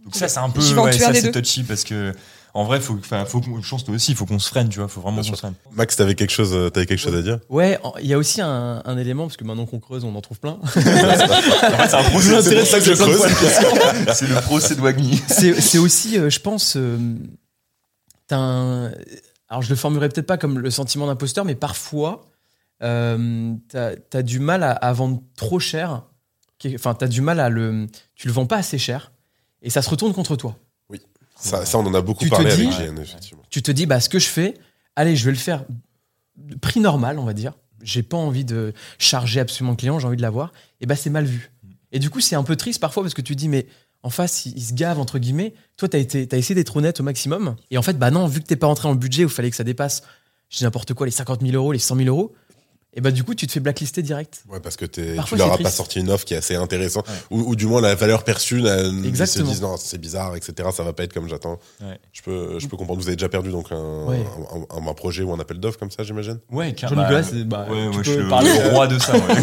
Donc ça c'est un peu ouais, ça c'est touchy parce que en vrai faut enfin faut qu'on- je pense toi aussi il faut qu'on se freine tu vois faut vraiment qu'on se freine. Max, t'avais quelque chose, euh, t'avais quelque chose à dire Ouais, il y a aussi un, un élément, parce que maintenant qu'on creuse, on en trouve plein. En fait, c'est un procès C'est pour ça que je creuse. c'est le procès de Wagmi. c'est aussi, euh, je pense, euh, un- alors je le formulerai peut-être pas comme le sentiment d'imposteur, mais parfois, euh, t'as as du mal à, à vendre trop cher. Enfin, t'as du mal à le, tu le vends pas assez cher, et ça se retourne contre toi. Ça, ça, on en a beaucoup Tu te parlé dis- avec effectivement. Tu te dis, bah, ce que je fais, allez, je vais le faire prix normal, on va dire. J'ai pas envie de charger absolument le client, j'ai envie de l'avoir. Et bah, c'est mal vu. Et du coup, c'est un peu triste parfois parce que tu te dis, mais en face, il, il se gave, entre guillemets. Toi, t'as été, t'as essayé d'être honnête au maximum. Et en fait, bah non, vu que t'es pas rentré dans le budget où il fallait que ça dépasse, je dis n'importe quoi, les 50 000 euros, les 100 000 euros, et bah, du coup, tu te fais blacklister direct. Ouais, parce que t'es- Parfois, tu leur as pas sorti une offre qui est assez intéressante, Ouais. ou, ou du moins la valeur perçue, là, ils se disent non, c'est bizarre, etc. Ça va pas être comme j'attends. Ouais. Je peux, je peux comprendre. Vous avez déjà perdu donc un, Ouais. un, un- un projet ou un appel d'offres comme ça, j'imagine? Ouais, c'est- bah, ouais, tu ouais, peux je parler. le roi de ça. ouais. non,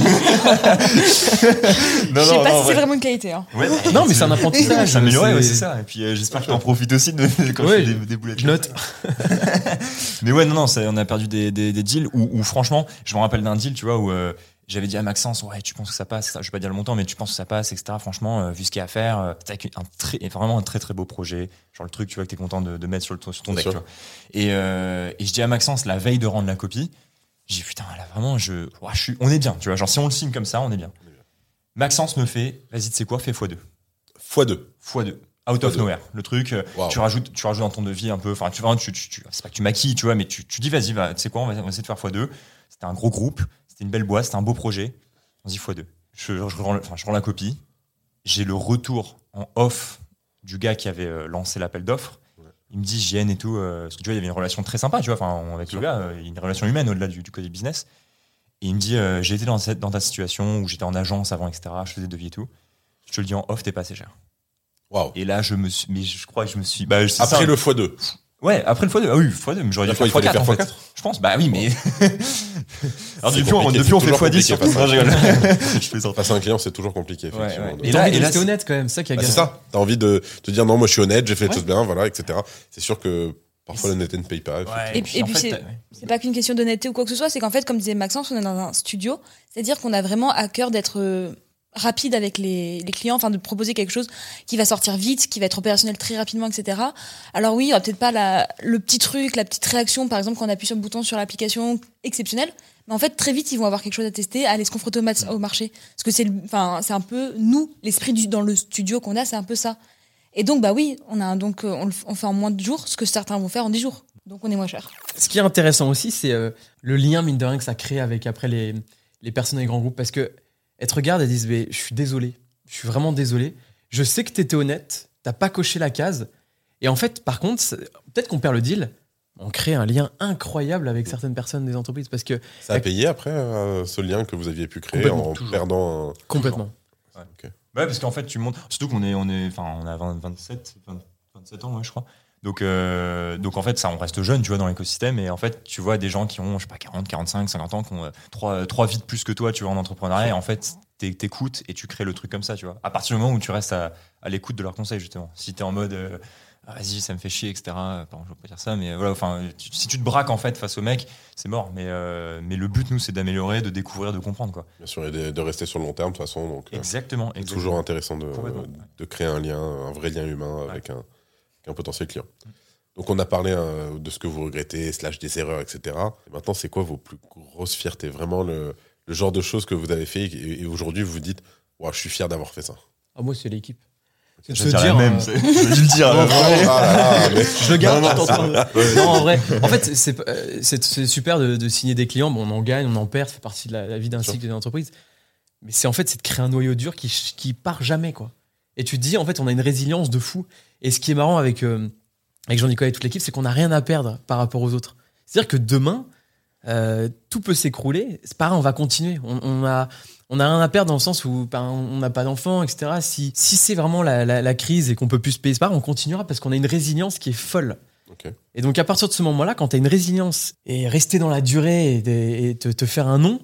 Je sais non, pas non, si c'est vraiment une qualité. Hein. Ouais, Non, mais c'est un apprentissage. S'améliorer, ouais, c'est- ça. Et puis euh, j'espère que tu en profites aussi de, quand je fais des, des boulettes. Je note. Mais ouais, non, non, on a perdu des, deals où, où, franchement, je me rappelle d'un deal, tu vois, où euh, j'avais dit à Maxence, ouais, tu penses que ça passe, ça, je vais pas dire le montant, mais tu penses que ça passe, etc. Franchement, euh, vu ce qu'il y a à faire, euh, t'as un très, vraiment un très très beau projet, genre le truc, tu vois, que t'es content de, de mettre sur, le, sur ton Bien deck, tu vois. Et, euh, et je dis à Maxence, la veille de rendre la copie, j'ai dit, putain, là, vraiment, je, ouais, je suis, on est bien, tu vois, genre si on le signe comme ça, on est bien. Maxence me fait, vas-y, tu sais quoi, fais x2. x2. x2. Out of X2. nowhere. Le truc, tu rajoutes, tu rajoutes dans ton devis un peu. Enfin, tu vois, tu, tu, tu- c'est pas que tu maquilles, tu vois, mais tu, tu dis, vas-y, va, tu sais quoi, on va, on va essayer de faire x2. C'était un gros groupe, c'était une belle boîte, c'était un beau projet. On se dit x2. Je, je, rends, le- enfin, je rends la copie. J'ai le retour en off du gars qui avait euh, lancé l'appel d'offres. Il me dit, JN et tout, euh, parce que tu vois, il y avait une relation très sympa, tu vois, enfin, avec le gars, euh, il y a une relation humaine au-delà du, du côté business. Et il me dit, euh, j'ai été dans, cette, dans ta situation où j'étais en agence avant, etc. Je faisais devis et tout. Je te le dis en off, t'es pas assez cher. Et là, je me suis, mais je crois que je me suis, bah, Après ça. le x2. Ouais, après le x2, ah oui, x2, mais j'aurais dû Il faire fallait x4, faire en fait. x4. Je pense, bah oui, mais. Alors, C'est depuis, on, depuis, on c'est fait toujours x10 sur tout, je rigole. je à un client, c'est toujours compliqué, Ouais, effectivement. ouais. Donc, Et là- et c'est- honnête quand même, ça qui a bah, c'est gagné. ça. T'as envie de te dire non, moi je suis honnête, j'ai fait les Ouais. choses bien, voilà, etc. C'est sûr que parfois l'honnêteté ne paye pas. Et puis- puis c'est- C'est pas qu'une question d'honnêteté ou quoi que ce soit, c'est qu'en fait, comme disait Maxence, on est dans un studio, c'est-à-dire qu'on a vraiment à cœur d'être euh, rapide avec les, clients, enfin de proposer quelque chose qui va sortir vite, qui va être opérationnel très rapidement, etc. Alors oui, il y aura peut-être pas le petit truc, la petite réaction, par exemple, quand on appuie sur le bouton sur l'application exceptionnelle, mais en fait, très vite, ils vont avoir quelque chose à tester, à aller se confronter au, marché. Parce que c'est enfin, un peu nous, l'esprit dans le studio qu'on a, c'est un peu ça. Et donc, bah oui, on, a donc, euh, on fait en moins de jours ce que certains vont faire en 10 jours. Donc on est moins cher. Ce qui est intéressant aussi, c'est euh, le lien, mine de rien, que ça crée avec après les, les personnes des grands groupes. Parce que elles te regardent et disent mais, Je suis désolé, je suis vraiment désolé. Je sais que tu étais honnête, t'as pas coché la case. Et en fait, par contre, peut-être qu'on perd le deal. On crée un lien incroyable avec certaines personnes des entreprises parce que Ça a payé après euh, ce lien que vous aviez pu créer en toujours. perdant un. complètement. Ouais, parce qu'en fait, tu montes. Surtout qu'on est, on est, enfin, on a 20 27, 20 27 ans, ouais, je crois. Donc, euh, donc en fait, ça, on reste jeune, tu vois, dans l'écosystème. Et en fait, tu vois des gens qui ont, je sais pas, 40, 45, 50 ans, qui ont euh, trois, trois vies de plus que toi, tu vois, en entrepreneuriat. Et en fait, t'é- t'écoutes et tu crées le truc comme ça, tu vois. À partir du moment où tu restes à, à l'écoute de leurs conseils, justement. Si t'es en mode, euh, Ah, vas-y, ça me fait chier, etc. Pardon, je veux pas dire ça, mais voilà, enfin, tu- si tu te braques en fait face au mec, c'est mort. Mais, euh, mais le but, nous, c'est d'améliorer, de découvrir, de comprendre, quoi. Bien sûr, et de, de rester sur le long terme, de toute façon. Donc, euh, Exactement. c'est exactement. toujours intéressant de créer un lien, un vrai lien humain avec un, un potentiel client. Donc on a parlé euh, de ce que vous regrettez, slash des erreurs, etc. Et maintenant, c'est quoi vos plus grosses fiertés? Vraiment le, le genre de choses que vous avez fait et, et aujourd'hui vous vous dites, ouais, je suis fier d'avoir fait ça. Ah, moi, c'est l'équipe. C'est de se dire même, euh, je le dire. Non. Ah là là, mais- Je le garde. Non, en vrai. En fait, c'est euh, super de, de signer des clients. Bon, on en gagne, on en perd, ça fait partie de la, la vie d'un cycle d'une entreprise. Mais c'est en fait, c'est de créer un noyau dur qui, qui part jamais, quoi. Et tu te dis, en fait, on a une résilience de fou. Et ce qui est marrant avec, euh, avec Jean-Nicolas et toute l'équipe, c'est qu'on n'a rien à perdre par rapport aux autres. C'est-à-dire que demain, euh, tout peut s'écrouler. C'est pas grave, on va continuer. On, on a, on a rien à perdre dans le sens où ben, on n'a pas d'enfants, etc. Si, si c'est vraiment la, la- la crise et qu'on peut plus se payer ce part, on continuera parce qu'on a une résilience qui est folle. Et donc à partir de ce moment-là, quand tu as une résilience et rester dans la durée et, te, te faire un nom,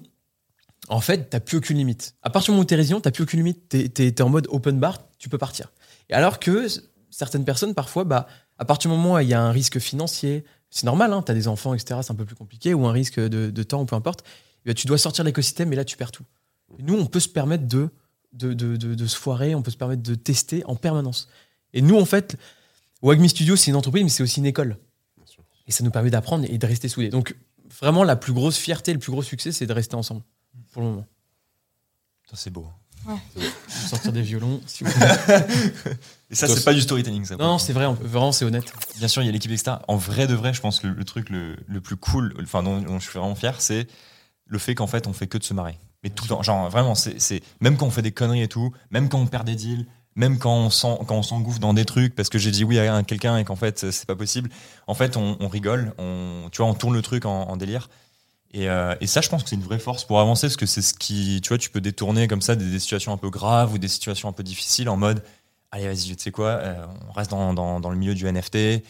en fait, t'as plus aucune limite. À partir du moment où t'es résilient, t'as plus aucune limite. T'es es, en mode open bar, tu peux partir. Et alors que certaines personnes, parfois, bah, à partir du moment où il y a un risque financier, c'est normal, hein, t'as des enfants, etc., c'est un peu plus compliqué, ou un risque de, de temps, ou peu importe, eh ben, tu dois sortir de l'écosystème et là, tu perds tout. Et nous, on peut se permettre de, de, de, de- se foirer, on peut se permettre de tester en permanence. Et nous, en fait, Wagmi Studio, c'est une entreprise, mais c'est aussi une école. Et ça nous permet d'apprendre et de rester soudés. Donc, vraiment, la plus grosse fierté, le plus gros succès, c'est de rester ensemble, pour le moment. Ça, c'est beau. Sortir des violons, si vous voulez. Et ça, c'est pas du storytelling, ça. Non, non, c'est vrai, on peut- vraiment, c'est honnête. Bien sûr, il y a l'équipe extra. En vrai de vrai, je pense que le, le truc le, le plus cool, enfin dont, dont je suis vraiment fier, c'est le fait qu'en fait on fait que de se marrer. Mais tout le temps, genre vraiment, c'est c'est- même quand on fait des conneries et tout, même quand on perd des deals, même quand on s'en- quand on s'engouffre dans des trucs parce que j'ai dit oui à un- quelqu'un et qu'en fait c'est pas possible. En fait, on, on rigole, on tu vois, on tourne le truc en, en délire. Et, euh, et ça, je pense que c'est une vraie force pour avancer parce que c'est ce qui, tu vois, tu peux détourner comme ça des, situations un peu graves ou des situations un peu difficiles en mode, allez, vas-y, tu sais quoi, euh, on reste dans, le milieu du NFT.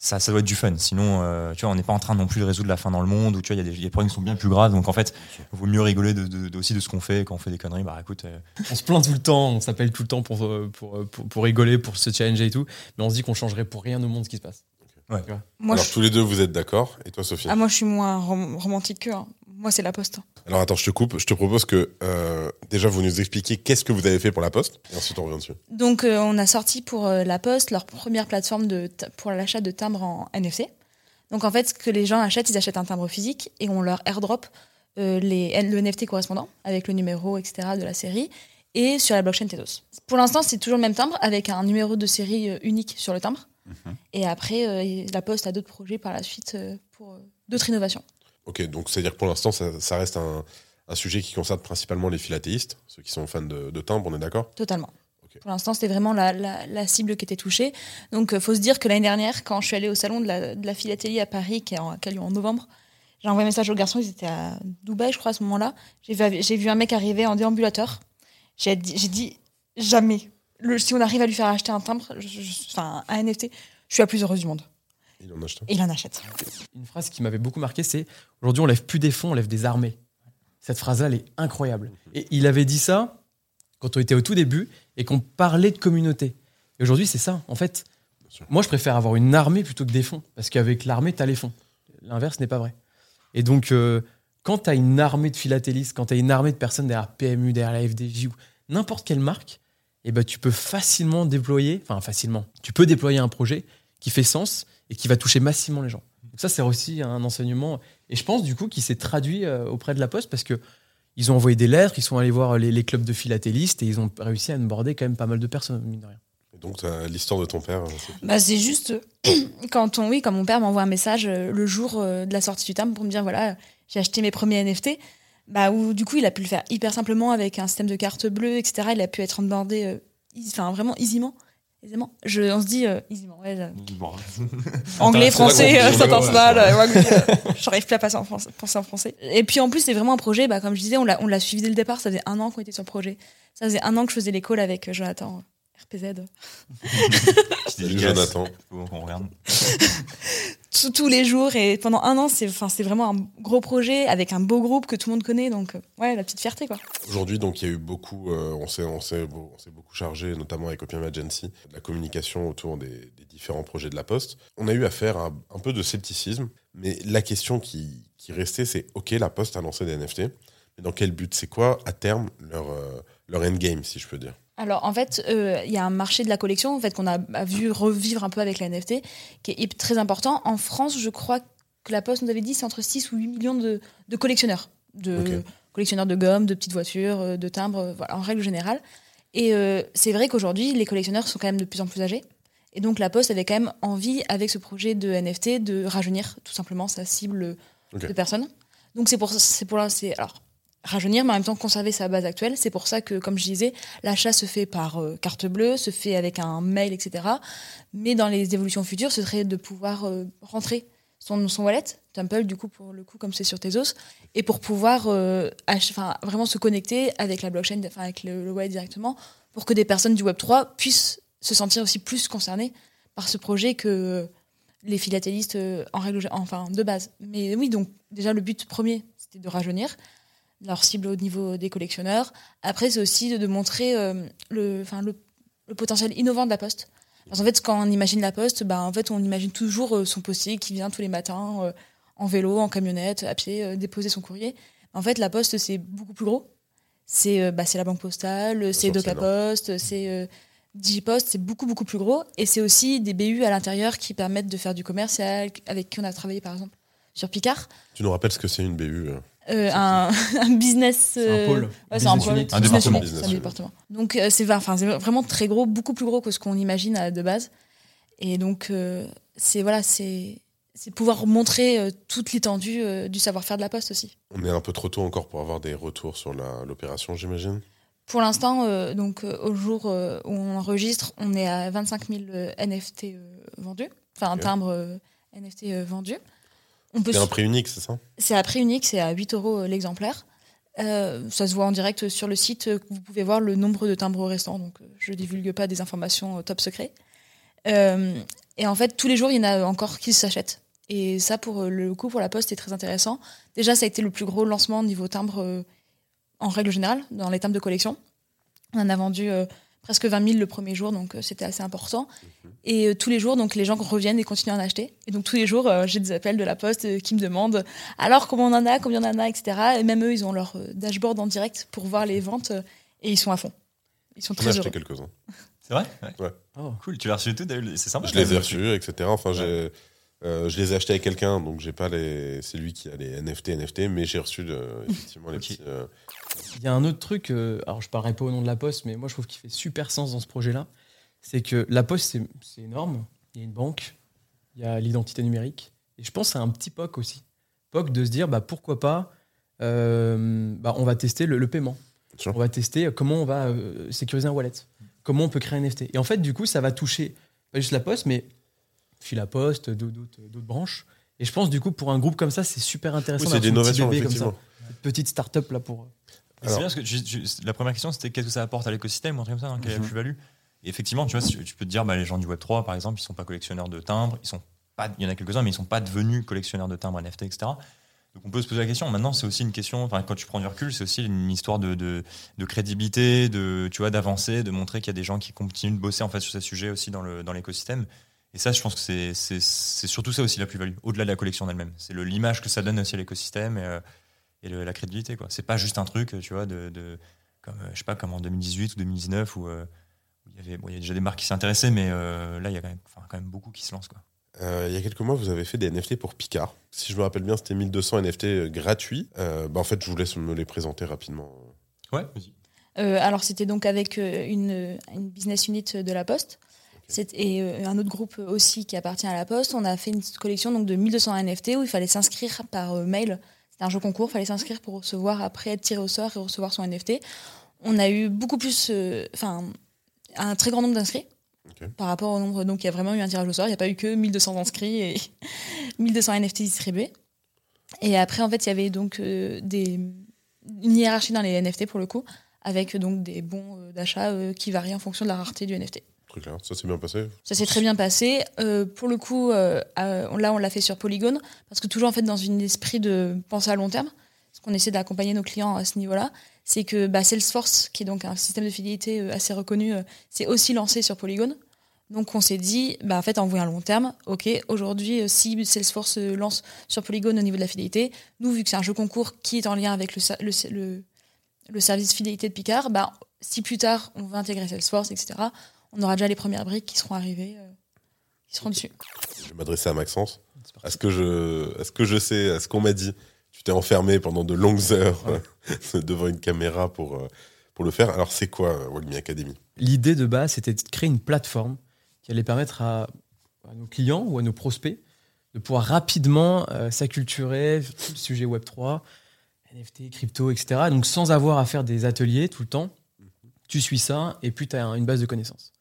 Ça, doit être du fun. Sinon, euh, tu vois, on n'est pas en train non plus de résoudre la fin dans le monde ou tu vois, il y, a des- problèmes qui sont bien plus graves. Donc en fait, il vaut mieux rigoler aussi de ce qu'on fait quand on fait des conneries. Bah écoute, On se plaint tout le temps, on s'appelle tout le temps pour, pour rigoler, pour se challenger et tout. Mais on se dit qu'on changerait pour rien au monde ce qui se passe. Moi, Alors je... tous les deux, vous êtes d'accord Et toi, Sophie Ah, moi, je suis moins rom- romantique que. hein. Moi, c'est la poste. Alors attends, je te coupe. Je te propose que euh, déjà vous nous expliquiez qu'est-ce que vous avez fait pour la Poste, et ensuite on revient dessus. Donc, euh, on a sorti pour euh, La Poste leur première plateforme de pour l'achat de timbres en NFC. Donc, en fait, ce que les gens achètent, ils achètent un timbre physique et on leur airdrop euh, les, le NFT correspondant avec le numéro, etc. de la série et sur la blockchain Tedos. Pour l'instant, c'est toujours le même timbre avec un numéro de série unique sur le timbre. Et après, euh, La Poste a d'autres projets par la suite euh, pour euh, d'autres innovations. Ok, donc c'est-à-dire que pour l'instant, ça, ça reste un, un sujet qui concerne principalement les philatéistes, ceux qui sont fans de, de timbres, on est d'accord? Totalement. Pour l'instant, c'était vraiment la, la- la cible qui était touchée. Donc, il faut se dire que l'année dernière, quand je suis allée au salon de la, de la philatélie à Paris, qui, est en, qui a lieu en novembre, j'ai envoyé un message aux garçons, ils étaient à Dubaï, je crois, à ce moment-là. J'ai vu, un mec arriver en déambulateur. J'ai dit, j'ai dit jamais. Le, si on arrive à lui faire acheter un timbre, je- je- enfin un NFT, je suis la plus heureuse du monde. Il en achète il en achète. Une phrase qui m'avait beaucoup marqué, c'est aujourd'hui on lève plus des fonds, on lève des armées. Cette phrase-là, elle est incroyable. Et il avait dit ça quand on était au tout début et qu'on parlait de communauté. Et aujourd'hui, c'est ça. En fait, moi, je préfère avoir une armée plutôt que des fonds. Parce qu'avec l'armée, tu as les fonds. L'inverse n'est pas vrai. Et donc, euh, quand tu as une armée de philatélistes, quand tu as une armée de personnes derrière PMU, derrière la FDJ ou n'importe quelle marque, eh ben, tu peux facilement déployer, enfin facilement, tu peux déployer un projet qui fait sens et qui va toucher massivement les gens. Donc ça, c'est aussi un enseignement. Et je pense, du coup, qui s'est traduit euh, auprès de la Poste parce que ils ont envoyé des lettres, ils sont allés voir les, les clubs de philatélistes et ils ont réussi à border quand même pas mal de personnes, mine de rien. Et donc l'histoire de ton père. euh. Bah, c'est juste quand on, oui, quand mon père m'envoie un message euh, le jour euh, de la sortie du timbre pour me dire voilà, j'ai acheté mes premiers NFT. Bah, où du coup, il a pu le faire hyper simplement avec un système de carte bleue, etc. Il a pu être onboardé, euh, easy- enfin vraiment aisément. aisément. Je, on se dit euh, aisément, ouais, euh, bon. anglais, français, euh, international, ouais, euh, ouais, euh, j'arrive plus à passer en français, penser en français. Et puis en plus, c'est vraiment un projet, bah, comme je disais, on l'a, on l'a suivi dès le départ. Ça faisait un an qu'on était sur le projet. Ça faisait un an que je faisais les calls avec euh, Jonathan, RPZ. Jonathan. Qu'on regarde. Tous- les jours et pendant un an c'est vraiment un gros projet avec un beau groupe que tout le monde connaît donc euh, ouais la petite fierté quoi. Aujourd'hui, donc, il y a eu beaucoup, euh, on s'est, beaucoup chargé, notamment avec Opium Agency, de la communication autour des, différents projets de la Poste. On a eu affaire à un peu de scepticisme, mais la question qui, qui restait, c'est OK, la Poste a lancé des NFT, mais dans quel but? C'est quoi, à terme, leur, euh, leur endgame, si je peux dire? Alors en fait, euh, il y a un marché de la collection en fait qu'on a, a vu revivre un peu avec la NFT, qui est très important. En France, je crois que la Poste nous avait dit c'est entre 6 ou 8 millions de, de collectionneurs, de collectionneurs de gomme, de petites voitures, euh, de timbres, euh, voilà, en règle générale. Et euh, c'est vrai qu'aujourd'hui, les collectionneurs sont quand même de plus en plus âgés. Et donc la Poste avait quand même envie, avec ce projet de NFT, de rajeunir tout simplement sa cible Ok. de personnes. Donc c'est pour c'est pour là c'est alors rajeunir mais en même temps conserver sa base actuelle. C'est pour ça que comme je disais, l'achat se fait par euh, carte bleue, se fait avec un mail, etc. Mais dans les évolutions futures, ce serait de pouvoir euh, rentrer son, son wallet, Temple du coup pour le coup comme c'est sur Tezos, et pour pouvoir euh, vraiment se connecter avec la blockchain, avec le, le wallet directement, pour que des personnes du Web 3 puissent se sentir aussi plus concernées par ce projet que les philatélistes euh, en règle enfin de base. Mais oui, donc déjà le but premier, c'était de rajeunir leur cible au niveau des collectionneurs. Après, c'est aussi de, de montrer euh, le, enfin, le, le potentiel innovant de la Poste. Parce qu'en fait, quand on imagine la Poste, bah, en fait, on imagine toujours euh, son postier qui vient tous les matins euh, en vélo, en camionnette, à pied, déposer son courrier. En fait, la Poste, c'est beaucoup plus gros. C'est bah, la banque postale, c'est DocaPost, c'est Digipost, c'est beaucoup, beaucoup plus gros. Et c'est aussi des BU à l'intérieur qui permettent de faire du commercial, avec qui on a travaillé, par exemple, sur Picard. Tu nous rappelles ce que c'est une BU euh Euh, un, un business. C'est un euh, pôle. Ouais, c'est un pôle. Un département. Business un département. Donc euh, c'est enfin, vraiment très gros, beaucoup plus gros que ce qu'on imagine à- de base. Et donc euh, c'est voilà, c'est pouvoir montrer euh, toute l'étendue euh, du savoir-faire de la Poste aussi. On est un peu trop tôt encore pour avoir des retours sur l'opération, j'imagine? Pour l'instant, euh, donc euh, au jour euh, où on enregistre, on est à 25 000 euh, NFT euh, vendus, enfin un timbre euh, NFT euh, vendu. On peut C'est un prix unique, c'est ça? C'est à prix unique, c'est à 8 euros euh, l'exemplaire. Euh, ça se voit en direct sur le site. euh, Vous pouvez voir le nombre de timbres restants. Donc, je divulgue pas des informations top secret. Euh, et en fait, tous les jours, il y en a encore qui s'achètent. Et ça, pour le coup, pour la Poste, c'est très intéressant. Déjà, ça a été le plus gros lancement niveau timbre euh, en règle générale, dans les timbres de collection. On en a vendu presque 20 000 le premier jour, donc euh, c'était assez important. Et euh, tous les jours, donc les gens reviennent et continuent à en acheter. Et donc tous les jours, euh, j'ai des appels de la Poste euh, qui me demandent alors comment on en a, combien on en a, etc. Et même eux, ils ont leur euh, dashboard en direct pour voir les ventes euh, et ils sont à fond. Ils sont très acheté heureux. quelques-uns. C'est vrai? Ouais. Oh. Cool, tu l'as reçu tout, c'est sympa. Je les ai reçus, etc. Enfin, j'ai, euh, je les ai achetés avec quelqu'un, donc j'ai pas les. C'est lui qui a les NFT, NFT, mais j'ai reçu de- effectivement les petits. euh, Il y a un autre truc, euh, alors je parlerai pas au nom de la Poste, mais moi je trouve qu'il fait super sens dans ce projet-là. C'est que la Poste, c'est- énorme. Il y a une banque, il y a l'identité numérique. Et je pense à un petit POC aussi. POC de se dire, bah, pourquoi pas, bah, on va tester le, le paiement. On va tester comment on va sécuriser un wallet. Comment on peut créer un NFT. Et en fait, du coup, ça va toucher pas juste la Poste, mais puis la Poste, d'autres branches. Et je pense, du coup, pour un groupe comme ça, c'est super intéressant. Oui, c'est d'innovation, bébé comme effectivement. ça. Cette petite start-up là pour. Alors- C'est bien parce que tu- tu- la première question c'était qu'est-ce que ça apporte à l'écosystème, un truc comme ça, hein, quelle est la Mhm. plus-value? Et effectivement, tu vois, tu peux te dire, bah, les gens du Web 3, par exemple, ils sont pas collectionneurs de timbres, ils sont pas, il y en a quelques-uns, mais ils sont pas devenus collectionneurs de timbres NFT, etc. Donc on peut se poser la question. Maintenant, c'est aussi une question. Enfin, quand tu prends du recul, c'est aussi une histoire de, de, de crédibilité, de tu vois, d'avancer, de montrer qu'il y a des gens qui continuent de bosser en fait sur ces sujets aussi dans le dans l'écosystème. Et ça, je pense que c'est c'est c'est surtout ça aussi la plus-value, au-delà de la collection en elle-même. C'est le- l'image que ça donne aussi à l'écosystème et, euh, et le- la crédibilité. quoi. C'est pas juste un truc, tu vois, de, de comme euh, je sais pas, comme en 2018 ou 2019 où, euh, où il y avait bon, il y a déjà des marques qui s'intéressaient, mais euh, là, il y a quand même, enfin, quand même beaucoup qui se lancent. Quoi. Euh, il y a quelques mois, vous avez fait des NFT pour Picard. Si je me rappelle bien, c'était 1200 NFT gratuits. Euh, bah, en fait, je vous laisse me les présenter rapidement. Ouais, vas-y. Euh, alors, c'était donc avec une, une business unit de la Poste. Et euh, un autre groupe aussi qui appartient à la Poste. On a fait une collection donc, de 1200 NFT où il fallait s'inscrire par euh, mail. C'était un jeu concours, il fallait s'inscrire pour recevoir, après être tiré au sort et recevoir son NFT. On a eu beaucoup plus, euh, enfin, un très grand nombre d'inscrits par rapport au nombre. Donc, il y a vraiment eu un tirage au sort. Il n'y a pas eu que 1200 inscrits et 1200 NFT distribués. Et après, en fait, il y avait donc euh, des, une hiérarchie dans les NFT pour le coup, avec donc des bons euh, d'achat qui varient en fonction de la rareté du NFT. Ça s'est bien passé. Ça s'est très bien passé. Euh, pour le coup, euh, euh, là, on l'a fait sur Polygon, parce que toujours en fait dans un esprit de penser à long terme, ce qu'on essaie d'accompagner nos clients à ce niveau-là, c'est que bah, Salesforce, qui est donc un système de fidélité assez reconnu, s'est aussi lancé sur Polygon. Donc on s'est dit, bah, en fait, en voyant à long terme, ok, aujourd'hui, si Salesforce lance sur Polygon au niveau de la fidélité, nous, vu que c'est un jeu concours qui est en lien avec le, service fidélité de Picard, bah, si plus tard on va intégrer Salesforce, etc., on aura déjà les premières briques qui seront arrivées, euh, qui seront dessus. Je vais m'adresser à Maxence. Est-ce que je, est-ce que je sais, est-ce qu'on m'a dit, tu t'es enfermé pendant de longues heures devant une caméra pour, euh, pour le faire? Alors c'est quoi euh, Wagmi Academy? L'idée de base, c'était de créer une plateforme qui allait permettre à, à nos clients ou à nos prospects de pouvoir rapidement euh, s'acculturer sur tout le sujet Web3, NFT, crypto, etc. Donc sans avoir à faire des ateliers tout le temps, tu suis ça et puis tu as une base de connaissances.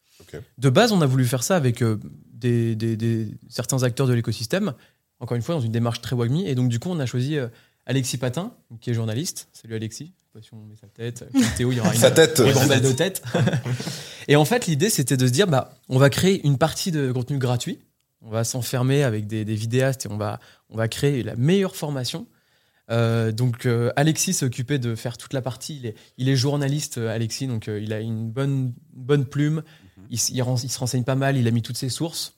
De base, on a voulu faire ça avec euh, des, des- des- certains acteurs de l'écosystème, encore une fois dans une démarche très Wagmi. Et donc du coup, on a choisi euh, Alexis Patin, qui est journaliste. Salut Alexis. Je sais pas si on met sa tête. Théo, il y aura une, Sa tête. une de tête. et en fait, l'idée, c'était de se dire, bah, on va créer une partie de contenu gratuit. On va s'enfermer avec des, des vidéastes et on va, on va créer la meilleure formation. Euh, donc euh, Alexis s'est occupé de faire toute la partie. Il est, il est journaliste, euh, Alexis, donc euh, il a une bonne, bonne plume. il, s- il ren- il se renseigne pas mal. Il a mis toutes ses sources.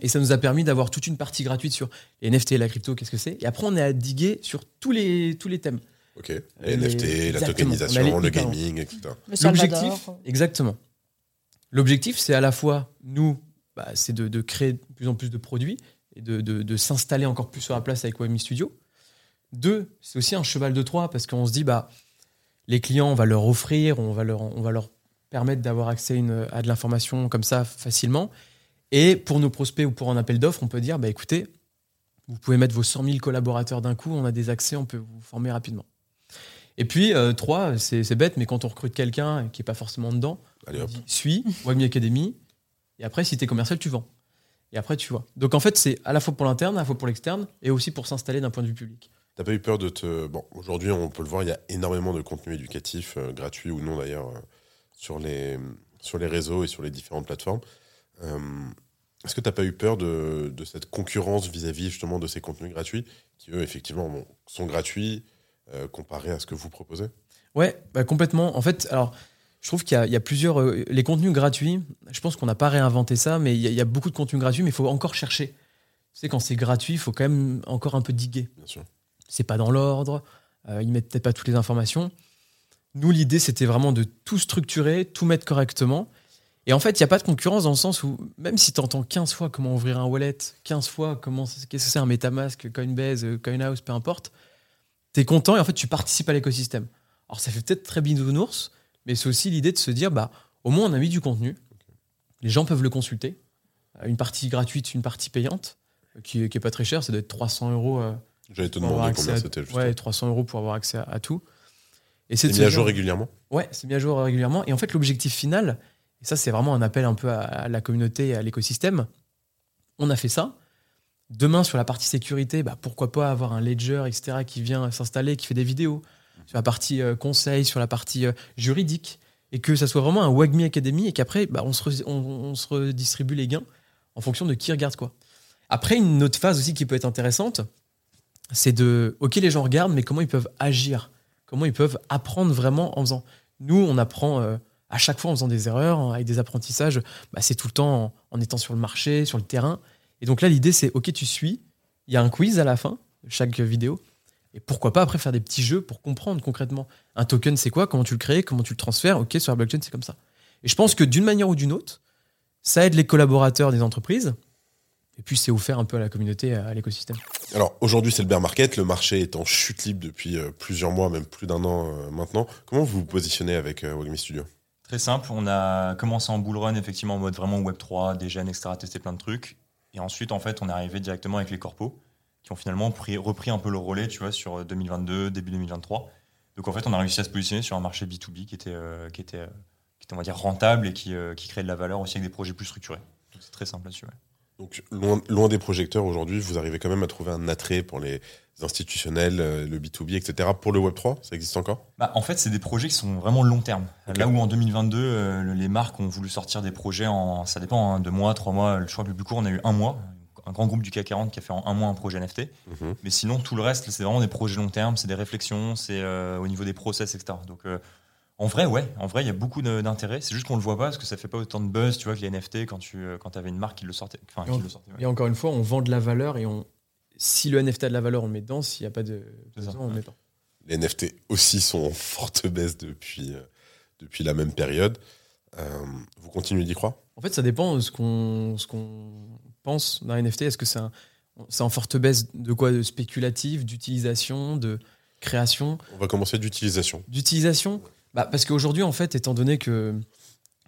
Et ça nous a permis d'avoir toute une partie gratuite sur les NFT et la crypto, qu'est-ce que c'est. Et après, on est à diguer sur tous les, tous les thèmes. Ok. Les NFT, la tokenisation, le gaming, etc. L'objectif, exactement. L'objectif, c'est à la fois, nous, bah, c'est de, de créer de plus en plus de produits et de, de- de s'installer encore plus sur la place avec Webmi Studio. Deux, c'est aussi un cheval de Troie parce qu'on se dit, bah, les clients, on va leur offrir, on va leur, on va leur permettre d'avoir accès à une- à de l'information comme ça facilement. Et pour nos prospects ou pour un appel d'offres, on peut dire, bah, écoutez, vous pouvez mettre vos 100 000 collaborateurs d'un coup, on a des accès, on peut vous former rapidement. Et puis, euh, trois, c'est c'est bête, mais quand on recrute quelqu'un qui n'est pas forcément dedans, Allez on dit, suis Wagmi Academy, et après, si tu es commercial, tu vends. Et après, tu vois. Donc en fait, c'est à la fois pour l'interne, à la fois pour l'externe, et aussi pour s'installer d'un point de vue public. T'as pas eu peur de te. Bon, aujourd'hui, on peut le voir, il y a énormément de contenu éducatif, euh, gratuit ou non d'ailleurs, euh, sur, les, sur les réseaux et sur les différentes plateformes. Euh, Est-ce que t'as pas eu peur de, de cette concurrence vis-à-vis justement de ces contenus gratuits qui, eux, effectivement, bon, sont gratuits euh, comparés à ce que vous proposez? Ouais, bah, complètement. En fait, alors, je trouve qu'il y, a- il y a plusieurs. les contenus gratuits, je pense qu'on n'a pas réinventé ça, mais il y, a- il y a beaucoup de contenus gratuits, mais il faut encore chercher. Tu sais, quand c'est gratuit, il faut quand même encore un peu diguer. Bien sûr. C'est pas dans l'ordre, euh, ils mettent peut-être pas toutes les informations. Nous, l'idée, c'était vraiment de tout structurer, tout mettre correctement. Et en fait, il n'y a pas de concurrence dans le sens où, même si tu entends 15 fois comment ouvrir un wallet, 15 fois comment qu'est-ce que c'est un MetaMask, Coinbase, euh, CoinHouse, peu importe, tu es content et en fait, tu participes à l'écosystème. Alors, ça fait peut-être très bisounours, mais c'est aussi l'idée de se dire, bah, au moins, on a mis du contenu. Les gens peuvent le consulter. Euh, Une partie gratuite, une partie payante, euh, qui, n'est pas très chère, ça doit être 300 euros. J'allais te demander combien à- c'était. Ouais, 300 euros pour avoir accès à, à tout. Et c'est mis à jour régulièrement Ouais, c'est mis à jour régulièrement. Et en fait, l'objectif final, et ça, c'est vraiment un appel un peu à, à la communauté et à l'écosystème. On a fait ça. Demain, sur la partie sécurité, bah, pourquoi pas avoir un ledger, etc., qui vient s'installer, qui fait des vidéos. Sur la partie euh, conseil, sur la partie euh, juridique. Et que ça soit vraiment un Wagmi Academy et qu'après, bah, on, se re- on, on se redistribue les gains en fonction de qui regarde quoi. Après, une autre phase aussi qui peut être intéressante, c'est de, ok, les gens regardent, mais comment ils peuvent agir? Comment ils peuvent apprendre vraiment en faisant? Nous, on apprend euh, à chaque fois en faisant des erreurs, en- avec des apprentissages. Bah, c'est tout le temps en, en étant sur le marché, sur le terrain. Et donc là, l'idée, c'est ok, tu suis. Il y a un quiz à la fin de chaque vidéo. Et pourquoi pas après faire des petits jeux pour comprendre concrètement un token, c'est quoi, comment tu le crées, comment tu le transfères? Ok, sur la blockchain, c'est comme ça. Et je pense que d'une manière ou d'une autre, ça aide les collaborateurs des entreprises. Et puis, c'est offert un peu à la communauté, à l'écosystème. Alors aujourd'hui c'est le bear market, le marché est en chute libre depuis euh, plusieurs mois, même plus d'un an euh, maintenant. Comment vous vous positionnez avec euh, Wagmi Studio? Très simple, on a commencé en bull run, effectivement, en mode vraiment Web3, des gènes, etc., tester plein de trucs. Et ensuite, en fait, on est arrivé directement avec les corpos, qui ont finalement pris- repris un peu le relais, tu vois, sur 2022, début 2023. Donc, en fait, on a réussi à se positionner sur un marché B2B qui était, euh, qui était, euh, qui était on va dire, rentable et qui, euh, qui crée de la valeur aussi avec des projets plus structurés. Donc, c'est très simple là-dessus. ouais. Donc loin, loin des projecteurs aujourd'hui, vous arrivez quand même à trouver un attrait pour les institutionnels, euh, le B2B, etc. Pour le Web3, ça existe encore? Bah, en fait, c'est des projets qui sont vraiment long terme. Là où en 2022, euh, le- les marques ont voulu sortir des projets en, ça dépend, hein, deux mois, trois mois. Crois que le plus court, on a eu un mois. Un grand groupe du CAC 40 qui a fait en un mois un projet NFT. Mhm. Mais sinon, tout le reste, c'est vraiment des projets long terme, c'est des réflexions, c'est euh, au niveau des process, etc. Donc, euh, en vrai, ouais, en vrai, il y a beaucoup d'intérêt. C'est juste qu'on le voit pas parce que ça fait pas autant de buzz, tu vois, que les NFT quand tu euh, quand avais une marque qui le sortait. Enfin, qui le sortait ouais. Et encore une fois, on vend de la valeur et on, si le NFT a de la valeur, on le met dedans. S'il n'y a pas de besoin, on le met pas. Les NFT aussi sont en forte baisse depuis, euh, depuis la même période. Euh, vous continuez d'y croire? En fait, ça dépend de ce qu'on ce qu'on pense d'un NFT. Est-ce que c'est un- c'est en forte baisse de quoi? De spéculatif, d'utilisation, de création? On va commencer d'utilisation. D'utilisation? Bah, Parce qu'aujourd'hui, en fait, étant donné que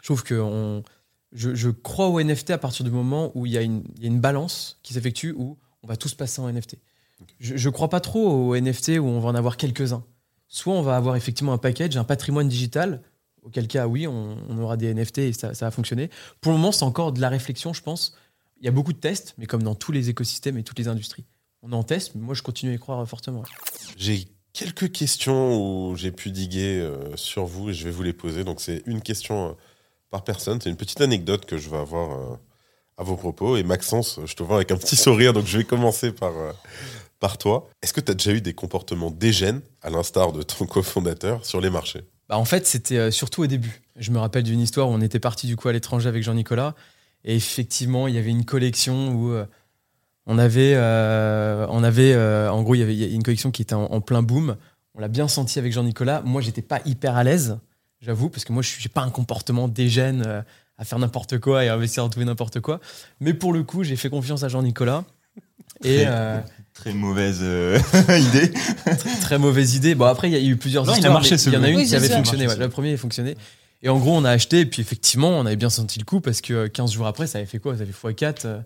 je trouve que on, je, je crois au NFT à partir du moment où il y a une, il y a une balance qui s'effectue où on va tous passer en NFT. Je ne crois pas trop aux NFT où on va en avoir quelques-uns. Soit on va avoir effectivement un package, un patrimoine digital, auquel cas, oui, on, on aura des NFT et ça, ça va fonctionner. Pour le moment, c'est encore de la réflexion, je pense. Il y a beaucoup de tests, mais comme dans tous les écosystèmes et toutes les industries. On en teste, mais moi, je continue à y croire fortement. J'ai quelques questions où j'ai pu diguer euh, sur vous et je vais vous les poser. Donc c'est une question euh, par personne. C'est une petite anecdote que je vais avoir euh, à vos propos. Et Maxence, je te vois avec un petit sourire, donc je vais commencer par, par toi. Est-ce que tu as déjà eu des comportements dégènes, à l'instar de ton cofondateur, sur les marchés? Bah, en fait, c'était surtout au début. Je me rappelle d'une histoire où on était parti du coup à l'étranger avec Jean-Nicolas. Et effectivement, il y avait une collection où on avait, euh, on avait euh, en gros, il y avait une collection qui était en, en plein boom. On l'a bien senti avec Jean-Nicolas. Moi, j'étais pas hyper à l'aise, j'avoue, parce que moi, je suis j'ai pas un comportement dégène euh, à faire n'importe quoi et à investir dans tout et n'importe quoi. Mais pour le coup, j'ai fait confiance à Jean-Nicolas. Et Très- euh, Très mauvaise euh, idée. très mauvaise idée. Bon, après, il y a eu plusieurs Non, il a histoires. marché, Il y en a une Oui, qui avait ça. fonctionné. Ouais, le premier a fonctionné. Et en gros, on a acheté, et puis effectivement, on avait bien senti le coup parce que 15 jours après, ça avait fait quoi? Ça avait fait x4.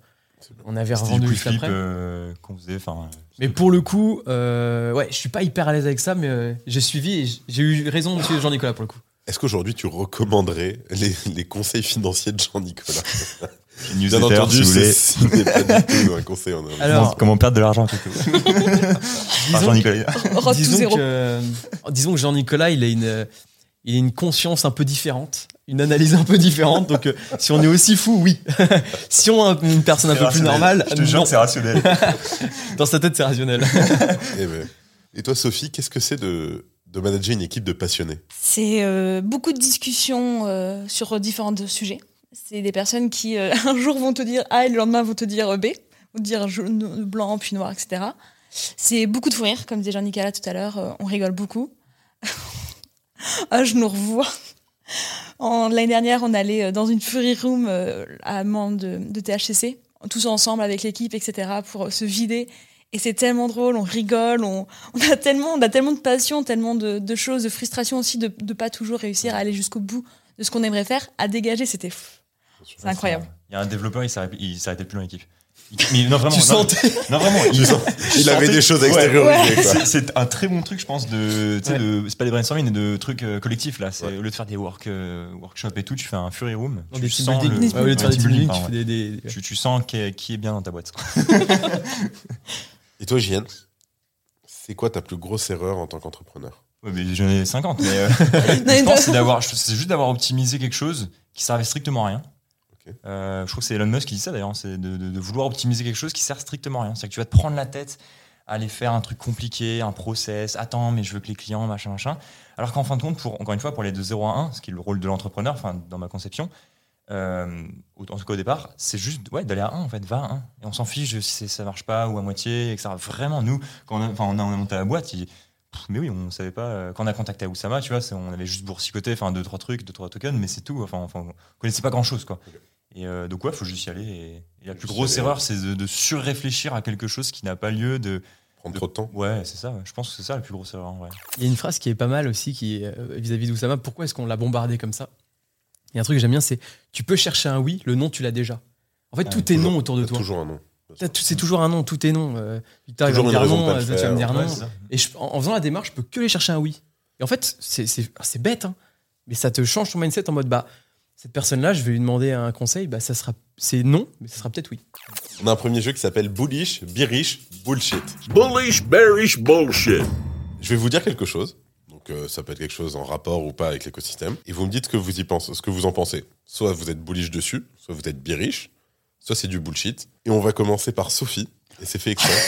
On avait revendu du juste après. euh, qu'on faisait. Enfin, Mais pour le coup, euh, ouais, je suis pas hyper à l'aise avec ça, mais euh, j'ai suivi et j'ai eu raison de suivre Jean-Nicolas pour le coup. Est-ce qu'aujourd'hui tu recommanderais les, les conseils financiers de Jean-Nicolas? Une Bien entendu, si ceci n'est pas du tout un conseil en Alors- comment, perdre de l'argent disons, zéro. que, euh, disons que Jean-Nicolas, il a une, il a une conscience un peu différente, une analyse un peu différente. Donc, euh, si on est aussi fou, oui. si on a une personne un peu plus normale, Je te jure c'est rationnel. dans sa tête, c'est rationnel. Eh ben. Et toi, Sophie, qu'est-ce que c'est de, de manager une équipe de passionnés? C'est euh, beaucoup de discussions euh, sur différents sujets. C'est des personnes qui, euh, un jour, vont te dire A et le lendemain vont te dire B, vont te dire jaune, blanc, puis noir, etc. C'est beaucoup de fou rire, comme disait Jean-Nicolas tout à l'heure. euh, on rigole beaucoup. ah, je nous revois. L'année dernière, on allait euh, dans une Fury Room euh, à Mende de, de THCC, tous ensemble avec l'équipe, etc., pour euh, se vider. Et c'est tellement drôle, on rigole, on, on a tellement, on a tellement de passion, tellement de, de choses, de frustration aussi de ne pas toujours réussir à aller jusqu'au bout de ce qu'on aimerait faire, à dégager, c'était fou. C'est incroyable. Il y a un développeur, il s'arrêtait plus dans l'équipe. Il- Mais non, vraiment. Tu non, sentais Non, vraiment. Il, Il avait des choses à extérioriser. C'est- C'est un très bon truc, je pense, de, Ouais. de c'est pas des brainstorming, mais de trucs euh, collectifs là. C'est Ouais. au lieu de faire des work, euh, workshops et tout, tu fais un Fury Room. Tu des sens building. le- Ouais, au lieu de faire des building, building, tu fais des. des- tu, tu sens qui est, qui est bien dans ta boîte. Et toi, JN, c'est quoi ta plus grosse erreur en tant qu'entrepreneur? Mais j'en ai 50. Mais euh, Non, je pense que c'est d'avoir, c'est juste d'avoir optimisé quelque chose qui servait strictement à rien. Euh, je crois que c'est Elon Musk qui dit ça d'ailleurs, c'est de, vouloir optimiser quelque chose qui sert strictement à rien. C'est que tu vas te prendre la tête aller faire un truc compliqué, un process, attends, mais je veux que les clients, machin, machin. Alors qu'en fin de compte, pour, encore une fois, pour les de 0 à 1, ce qui est le rôle de l'entrepreneur, enfin, dans ma conception, euh, en tout cas au départ, c'est juste ouais, d'aller à 1 en fait, va à 1. Et on s'en fiche si ça marche pas ou à moitié, etc. Vraiment, nous, quand on a, on a, on a monté la boîte, il- mais oui, on savait pas. euh, Quand on a contacté Oussama, tu vois, on avait juste boursicoté, enfin, deux, trois trucs, deux, trois tokens, mais c'est tout. Enfin, enfin, on connaissait pas grand chose, quoi. Et euh, donc, ouais, faut juste y aller. Et, et la plus grosse erreur, c'est de, de surréfléchir à quelque chose qui n'a pas lieu de. Prendre trop de temps Ouais, c'est ça. Je pense que c'est ça la plus grosse erreur. Ouais. Il y a une phrase qui est pas mal aussi, qui est, euh, vis-à-vis d'Oussama. Pourquoi est-ce qu'on l'a bombardé comme ça? Il y a un truc que j'aime bien, c'est tu peux chercher un oui, le non, tu l'as déjà. En fait, tout est non autour de toi. Toujours un nom. C'est toujours un non, tout est non. Euh, Victor, il va me dire non, tu vas me dire non. Et je- en, en faisant la démarche, je peux que aller chercher un oui. Et en fait, c'est bête, hein, mais ça te change ton mindset en mode bah cette personne-là, je vais lui demander un conseil, bah ça sera c'est non, mais ça sera peut-être oui. On a un premier jeu qui s'appelle Bullish, Bearish, Bullshit. Bullish, bearish, bullshit. Je vais vous dire quelque chose. Donc euh, ça peut être quelque chose en rapport ou pas avec l'écosystème. Et vous me dites ce que vous y pensez, ce que vous en pensez. Soit vous êtes bullish dessus, soit vous êtes bearish, soit c'est du bullshit. Et on va commencer par Sophie. Et c'est fait exprès.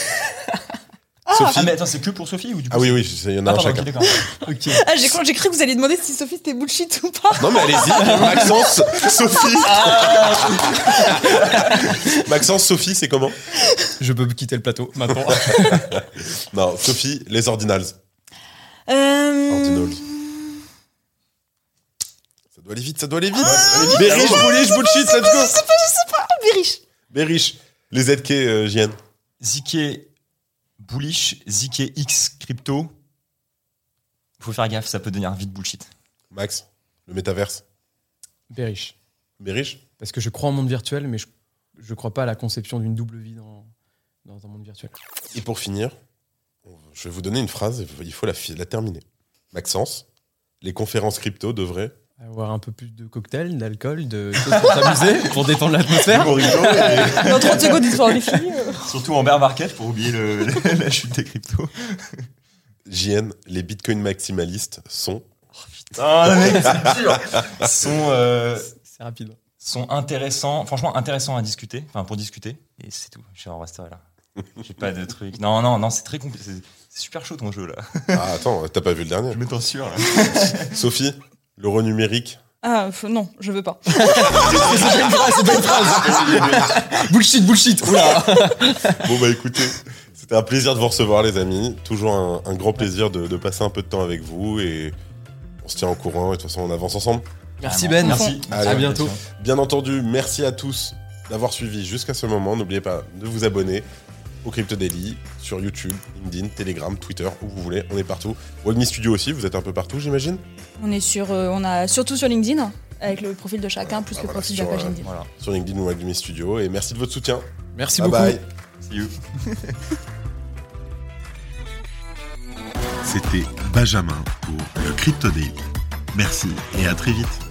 Sophie. Ah, mais attends, c'est que pour Sophie ou du coup Ah oui, oui, il y en a Ah, un pardon, chacun. ok, d'accord. Ok. Ah, j'ai cru, que vous alliez demander si Sophie c'était bullshit ou pas. Non mais allez-y, Maxence, Sophie. Maxence, Sophie, c'est comment? Je peux quitter le plateau maintenant. Non, Sophie, les ordinals. Euh, Ordinals. Ça doit aller vite, ça doit aller vite. Ah, Berish, bullish, bullshit, let's go. Berish. Berish. Les ZK, euh, JN. ZK bullish, ZK X crypto. Faut faire gaffe, ça peut devenir vite bullshit. Max, le métaverse. Bearish. Berish. Parce que je crois en monde virtuel, mais je ne crois pas à la conception d'une double vie dans, dans un monde virtuel. Et pour finir, je vais vous donner une phrase, il faut la, la terminer. Maxence, les conférences crypto devraient. Avoir un peu plus de cocktails, d'alcool, de choses pour s'amuser, pour détendre l'atmosphère. Dans 30 secondes d'histoire les filles. Surtout en bear market pour oublier le- la chute des cryptos. JN, les bitcoins maximalistes sont. Ah, mec, c'est dur. Sont, euh, C'est rapide. sont intéressants, franchement intéressants à discuter, enfin pour discuter, et c'est tout. Je vais en rester là. J'ai pas de truc. Non, non, non, c'est très compliqué. C'est- super chaud ton jeu là. Ah, attends, t'as pas vu le dernier Je me t'en sûr là. Sophie, l'euro numérique. Ah, non, je veux pas. bullshit, bullshit. Oula. Bon, bah écoutez, c'était un plaisir de vous recevoir, les amis. Toujours un, un grand plaisir de, de passer un peu de temps avec vous et on se tient au courant et de toute façon, on avance ensemble. Merci Ben. Merci. Allez, à bientôt. Bien entendu, merci à tous d'avoir suivi jusqu'à ce moment. N'oubliez pas de vous abonner au Crypto Daily sur YouTube, LinkedIn, Telegram, Twitter, où vous voulez. On est partout. Webme Studio aussi, vous êtes un peu partout, j'imagine On est sur, euh, on a surtout sur LinkedIn avec le profil de chacun plus Ah, le voilà, profil de la sur, page euh, LinkedIn. Voilà. Sur LinkedIn ou Webme Studio. Et merci de votre soutien. Merci bye beaucoup. bye. See you. C'était Benjamin pour le Crypto Daily. Merci et à très vite.